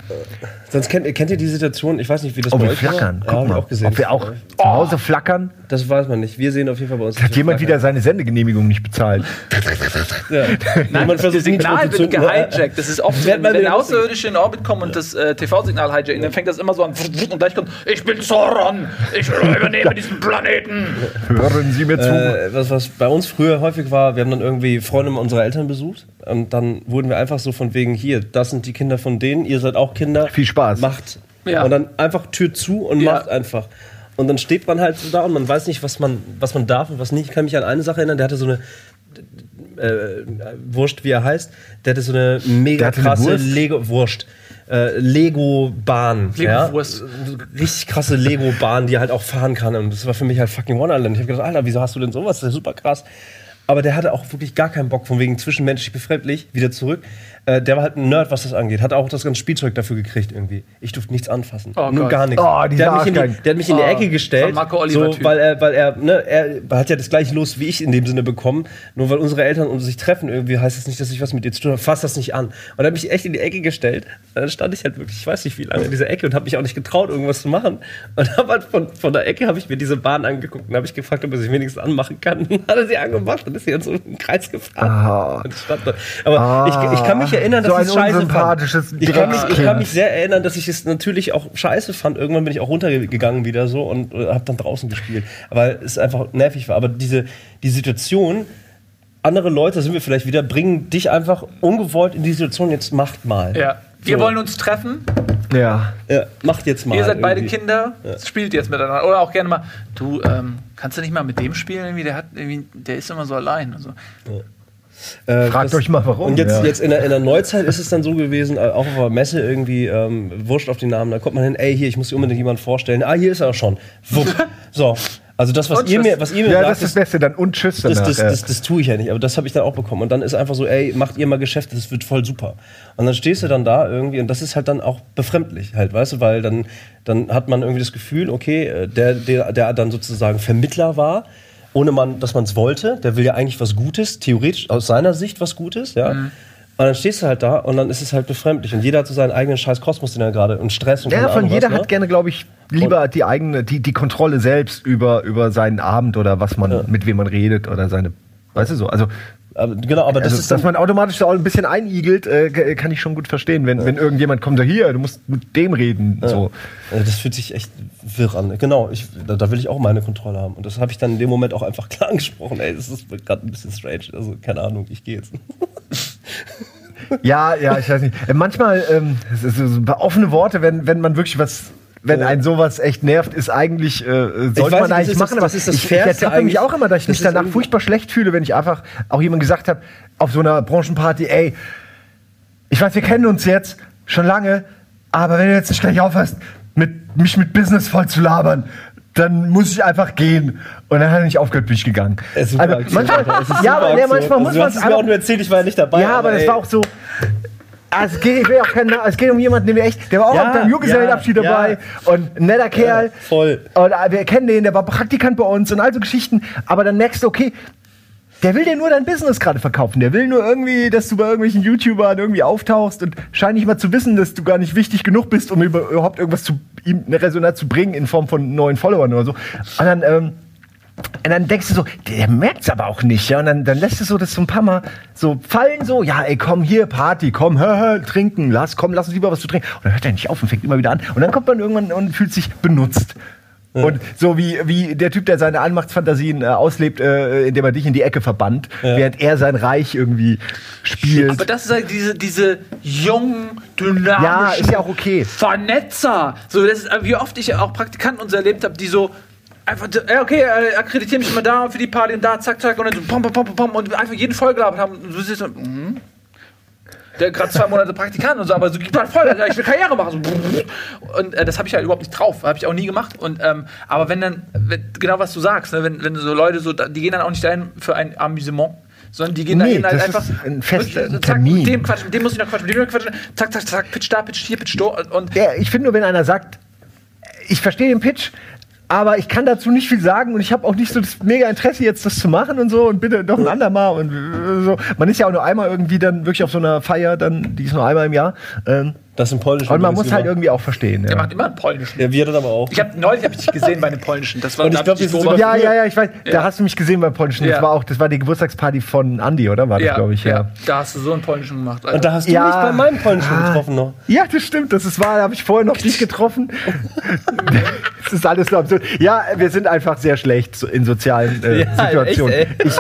Sonst kennt, ihr- kennt ihr die Situation, ich weiß nicht, wie das Oh, bei wir euch war. flackern. Ja, Guck ich mal. auch gesehen. Ob wir auch zu Hause flackern? Das weiß man nicht. Wir sehen auf jeden Fall bei uns. Hat jemand wieder seine Sendegenehmigung nicht bezahlt? *laughs* Ja. Nein, das versucht, Signal wird gehijackt. Das ist oft, wenn, wenn Außerirdische in Orbit kommen und das äh, TV-Signal hijacken, dann fängt das immer so an und gleich kommt, ich bin Sauron, ich übernehme diesen Planeten. Hören Sie mir zu. Äh, was, was bei uns früher häufig war, wir haben dann irgendwie Freunde unserer Eltern besucht und dann wurden wir einfach so von wegen, hier, das sind die Kinder von denen, ihr seid auch Kinder. Viel Spaß. Macht. Ja. Und dann einfach Tür zu und Ja. macht einfach. Und dann steht man halt so da und man weiß nicht, was man, was man darf und was nicht. Ich kann mich an eine Sache erinnern, der hatte so eine, äh, Wurscht, wie er heißt, der hatte so eine mega krasse Wurst? Lego. Äh, Lego-Bahn. Lego-Wurst. Ja? Richtig krasse Lego-Bahn, die halt auch fahren kann. Und das war für mich halt fucking Wonderland. Ich habe gedacht, Alter, wieso hast du denn sowas? Das ist super krass. Aber der hatte auch wirklich gar keinen Bock, von wegen zwischenmenschlich befremdlich, wieder zurück. Äh, der war halt ein Nerd, was das angeht. Hat auch das ganze Spielzeug dafür gekriegt irgendwie. Ich durfte nichts anfassen. Oh Nur Gott. gar nichts. Oh, der, hat mich in die, der hat mich in die Oh, Ecke gestellt. Marco Oliver so, weil er, weil er, ne, er hat ja das gleiche Los wie ich in dem Sinne bekommen. Nur weil unsere Eltern uns sich treffen irgendwie, heißt das nicht, dass ich was mit dir zu tun habe. Fass das nicht an. Und er hat mich echt in die Ecke gestellt. Und dann stand ich halt wirklich, ich weiß nicht wie lange in dieser Ecke und habe mich auch nicht getraut, irgendwas zu machen. Und hab halt von, von der Ecke habe ich mir diese Bahn angeguckt und habe ich gefragt, ob er sich wenigstens anmachen kann. Und *laughs* dann hat er sie angemacht und in so einen Kreis gefahren. Ah. Aber ich, ich kann mich erinnern, dass So ich ein es scheiße fand. Ich kann, mich, ich kann mich sehr erinnern, dass ich es natürlich auch scheiße fand. Irgendwann bin ich auch runtergegangen wieder so und äh, habe dann draußen gespielt, weil es einfach nervig war. Aber diese die Situation, andere Leute sind wir vielleicht wieder, bringen dich einfach ungewollt in die Situation. Jetzt macht mal. Ja. Wir So. wollen uns treffen. Ja. Ja, macht jetzt mal. Ihr seid beide irgendwie. Kinder, spielt jetzt miteinander. Oder auch gerne mal, du, ähm, kannst du nicht mal mit dem spielen? Irgendwie, der, hat irgendwie, der ist immer so allein. Also, Äh, Fragt euch mal, warum, Und jetzt, ja. jetzt in, der, in der Neuzeit ist es dann so gewesen, äh, auch auf einer Messe irgendwie, ähm, wurscht auf den Namen, da kommt man hin, ey, hier, ich muss dir unbedingt jemanden vorstellen. Ah, hier ist er schon. Wupp. *laughs* so. Also das, was Und ihr tschüss. mir, was ihr mir Ja, sagt, das ist das Beste dann. Und Tschüss das, danach. das, ja. das, das tue ich ja nicht, aber das habe ich dann auch bekommen. Und dann ist einfach so, ey, macht ihr mal Geschäfte, das wird voll super. Und dann stehst du dann da irgendwie und das ist halt dann auch befremdlich halt, weißt du, weil dann, dann hat man irgendwie das Gefühl, okay, äh, der, der, der dann sozusagen Vermittler war, ohne man, dass man es wollte, der will ja eigentlich was Gutes, theoretisch aus seiner Sicht was Gutes, ja. Mhm. Und dann stehst du halt da und dann ist es halt befremdlich. Und jeder hat so seinen eigenen scheiß Kosmos, den er gerade und Stress und Ja, von jeder was, ne? hat gerne, glaube ich, lieber die eigene, die, die Kontrolle selbst über, über seinen Abend oder was man, mit wem man redet oder seine, weißt du so. Also, Aber, genau, aber das also ist dass man automatisch so ein bisschen einigelt, äh, k- kann ich schon gut verstehen. Wenn, wenn irgendjemand kommt, so hier, du musst mit dem reden. So. Äh, Das fühlt sich echt wirr an. Genau, ich, da, da will ich auch meine Kontrolle haben. Und das habe ich dann in dem Moment auch einfach *laughs* klar angesprochen. Ey, das ist gerade ein bisschen strange. Also, keine Ahnung, ich gehe jetzt. *laughs* Ja, ja, ich weiß nicht. Äh, Manchmal, ähm, es ist so offene Worte, wenn, wenn man wirklich was. Wenn einen sowas echt nervt, ist eigentlich, äh, sollte weiß man eigentlich machen, das- aber das ist das ich, ich ertappe mich auch immer, dass ich Das mich danach furchtbar schlecht fühle, wenn ich einfach auch jemand gesagt habe, auf so einer Branchenparty, ey, ich weiß, wir kennen uns jetzt schon lange, aber wenn du jetzt nicht gleich aufhörst, mit, mich mit Business voll zu labern, dann muss ich einfach gehen. Und dann hat er nicht aufgehört, bin ich gegangen. Es ist Also, Aktion, manchmal, ist ja, aber nee, manchmal also, muss man es mir auch nur erzählt, ich war ja nicht dabei. ja, aber das ey, war auch so. Also es, geht, keinen, es geht um jemanden, den wir echt, der war auch Ja, auf deinem Junggesellenabschied ja, dabei ja. und ein netter Kerl. voll. Und äh, wir kennen den, der war Praktikant bei uns und all so Geschichten. Aber dann merkst du, okay, der will dir nur dein Business gerade verkaufen. Der will nur irgendwie, dass du bei irgendwelchen YouTubern irgendwie auftauchst und scheint nicht mal zu wissen, dass du gar nicht wichtig genug bist, um über, überhaupt irgendwas zu ihm eine Resonanz zu bringen in Form von neuen Followern oder so. Und dann, ähm, Und dann denkst du so, der merkt's aber auch nicht, ja. Und dann, dann lässt du so das so ein paar Mal so fallen, so, ja, ey, komm hier, Party, komm, hör, hör, trinken, lass, komm, lass uns lieber was zu trinken. Und dann hört er nicht auf und fängt immer wieder an. Und dann kommt man irgendwann und fühlt sich benutzt. Und so wie, wie der Typ, der seine Anmachtsfantasien äh, auslebt, äh, indem er dich in die Ecke verbannt, während er sein Reich irgendwie spielt. Aber das ist halt diese, diese jungen, dynamischen Ja, ist ja auch okay. Vernetzer. So, das ist, wie oft ich auch Praktikanten uns erlebt habe, die so einfach, ja, okay, äh, akkreditieren mich mal da für die Party und da, zack, zack, und dann so pom, pom, pom, pom, und einfach jeden vollgelabert haben. Und du siehst so, mhm. Der gerade zwei Monate Praktikant und so, aber so gibt halt voll, ich will Karriere machen. So. Und äh, das habe ich halt überhaupt nicht drauf, habe ich auch nie gemacht. Und, ähm, aber wenn dann, wenn, genau was du sagst, ne, wenn, wenn so Leute so, die gehen dann auch nicht dahin für ein Amüsement, sondern die gehen Nee, dahin halt das einfach. ist ein fester wirklich, Termin. Mit dem quatschen, mit dem muss ich noch quatschen, mit dem noch quatschen. Zack, zack, zack, pitch da, pitch hier, pitch dort. Und Ja, ich finde nur, wenn einer sagt, ich verstehe den Pitch, aber ich kann dazu nicht viel sagen und ich habe auch nicht so das mega Interesse jetzt das zu machen und so und bitte noch ein andermal und äh, so. Man ist ja auch nur einmal irgendwie dann wirklich auf so einer Feier, dann die ist nur einmal im Jahr. Ähm, Das im Polnischen. und man muss halt irgendwie auch verstehen. der Ja. macht immer einen polnischen. Ja, wir das aber auch. Ich hab, neulich habe ich dich gesehen bei einem polnischen. Das war Und ich hab glaub, beobachtet. Ja, ja, ja, ich weiß. Ja. Da hast du mich gesehen beim Polnischen. Das Ja. war auch, das war die Geburtstagsparty von Andy, oder? War das, glaube ich, ja. Da hast du so einen polnischen gemacht. Alter. Und da hast du Ja. mich bei meinem Polnischen Ah. getroffen noch. Ja, das stimmt. Das ist wahr. Da habe ich vorher noch dich *laughs* getroffen. das ist alles so absurd. Ja, wir sind einfach sehr schlecht in sozialen äh, Ja, Situationen. echt, ey. ich,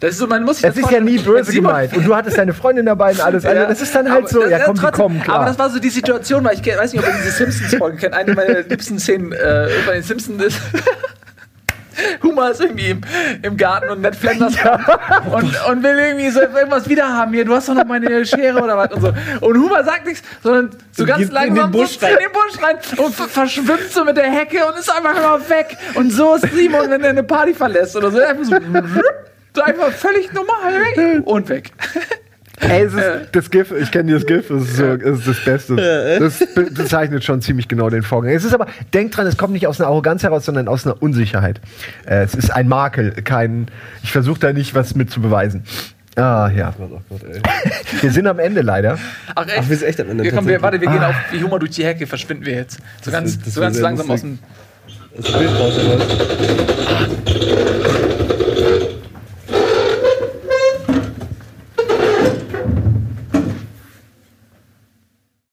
das ist so, man muss sich das ist ja nie böse gemeint. Und du hattest deine Freundin dabei und alles. Also, Ja, das ist dann halt aber so, das- ja, komm, die trotzdem- kommen, klar. Aber das war so die Situation, weil ich weiß nicht, ob ihr diese Simpsons-Folge kennt. Eine meiner liebsten Szenen äh, bei den Simpsons ist. *laughs* Humor ist irgendwie im, im Garten und Ned Flanders kommt und, und will irgendwie so irgendwas wieder haben hier. Du hast doch noch meine Schere oder was und so. Und Humor sagt nichts, sondern so Und ganz geht in langsam den Busch rein. in den Busch rein und ver- verschwimmt so mit der Hecke und ist einfach immer weg. Und so ist Simon, wenn er eine Party verlässt oder so. Einfach so einfach völlig normal weg *laughs* und weg. Ey, es ist, das GIF, ich kenne das GIF, das ist, so, das ist das Beste. Das be- bezeichnet schon ziemlich genau den Vorgang. Es ist aber, denkt dran, es kommt nicht aus einer Arroganz heraus, sondern aus einer Unsicherheit. Äh, es ist ein Makel, kein, ich versuche da nicht was mit zu beweisen. Ah, ja. Oh ey. *laughs* Wir sind am Ende leider. Ach echt? Ach, wir sind echt am Ende, Ja, komm, wir, warte, wir gehen auf wie Humor durch die Hecke, verschwinden wir jetzt. So ganz, wird- das so wird ganz langsam aus lustig. dem. Das Bild raus, oder?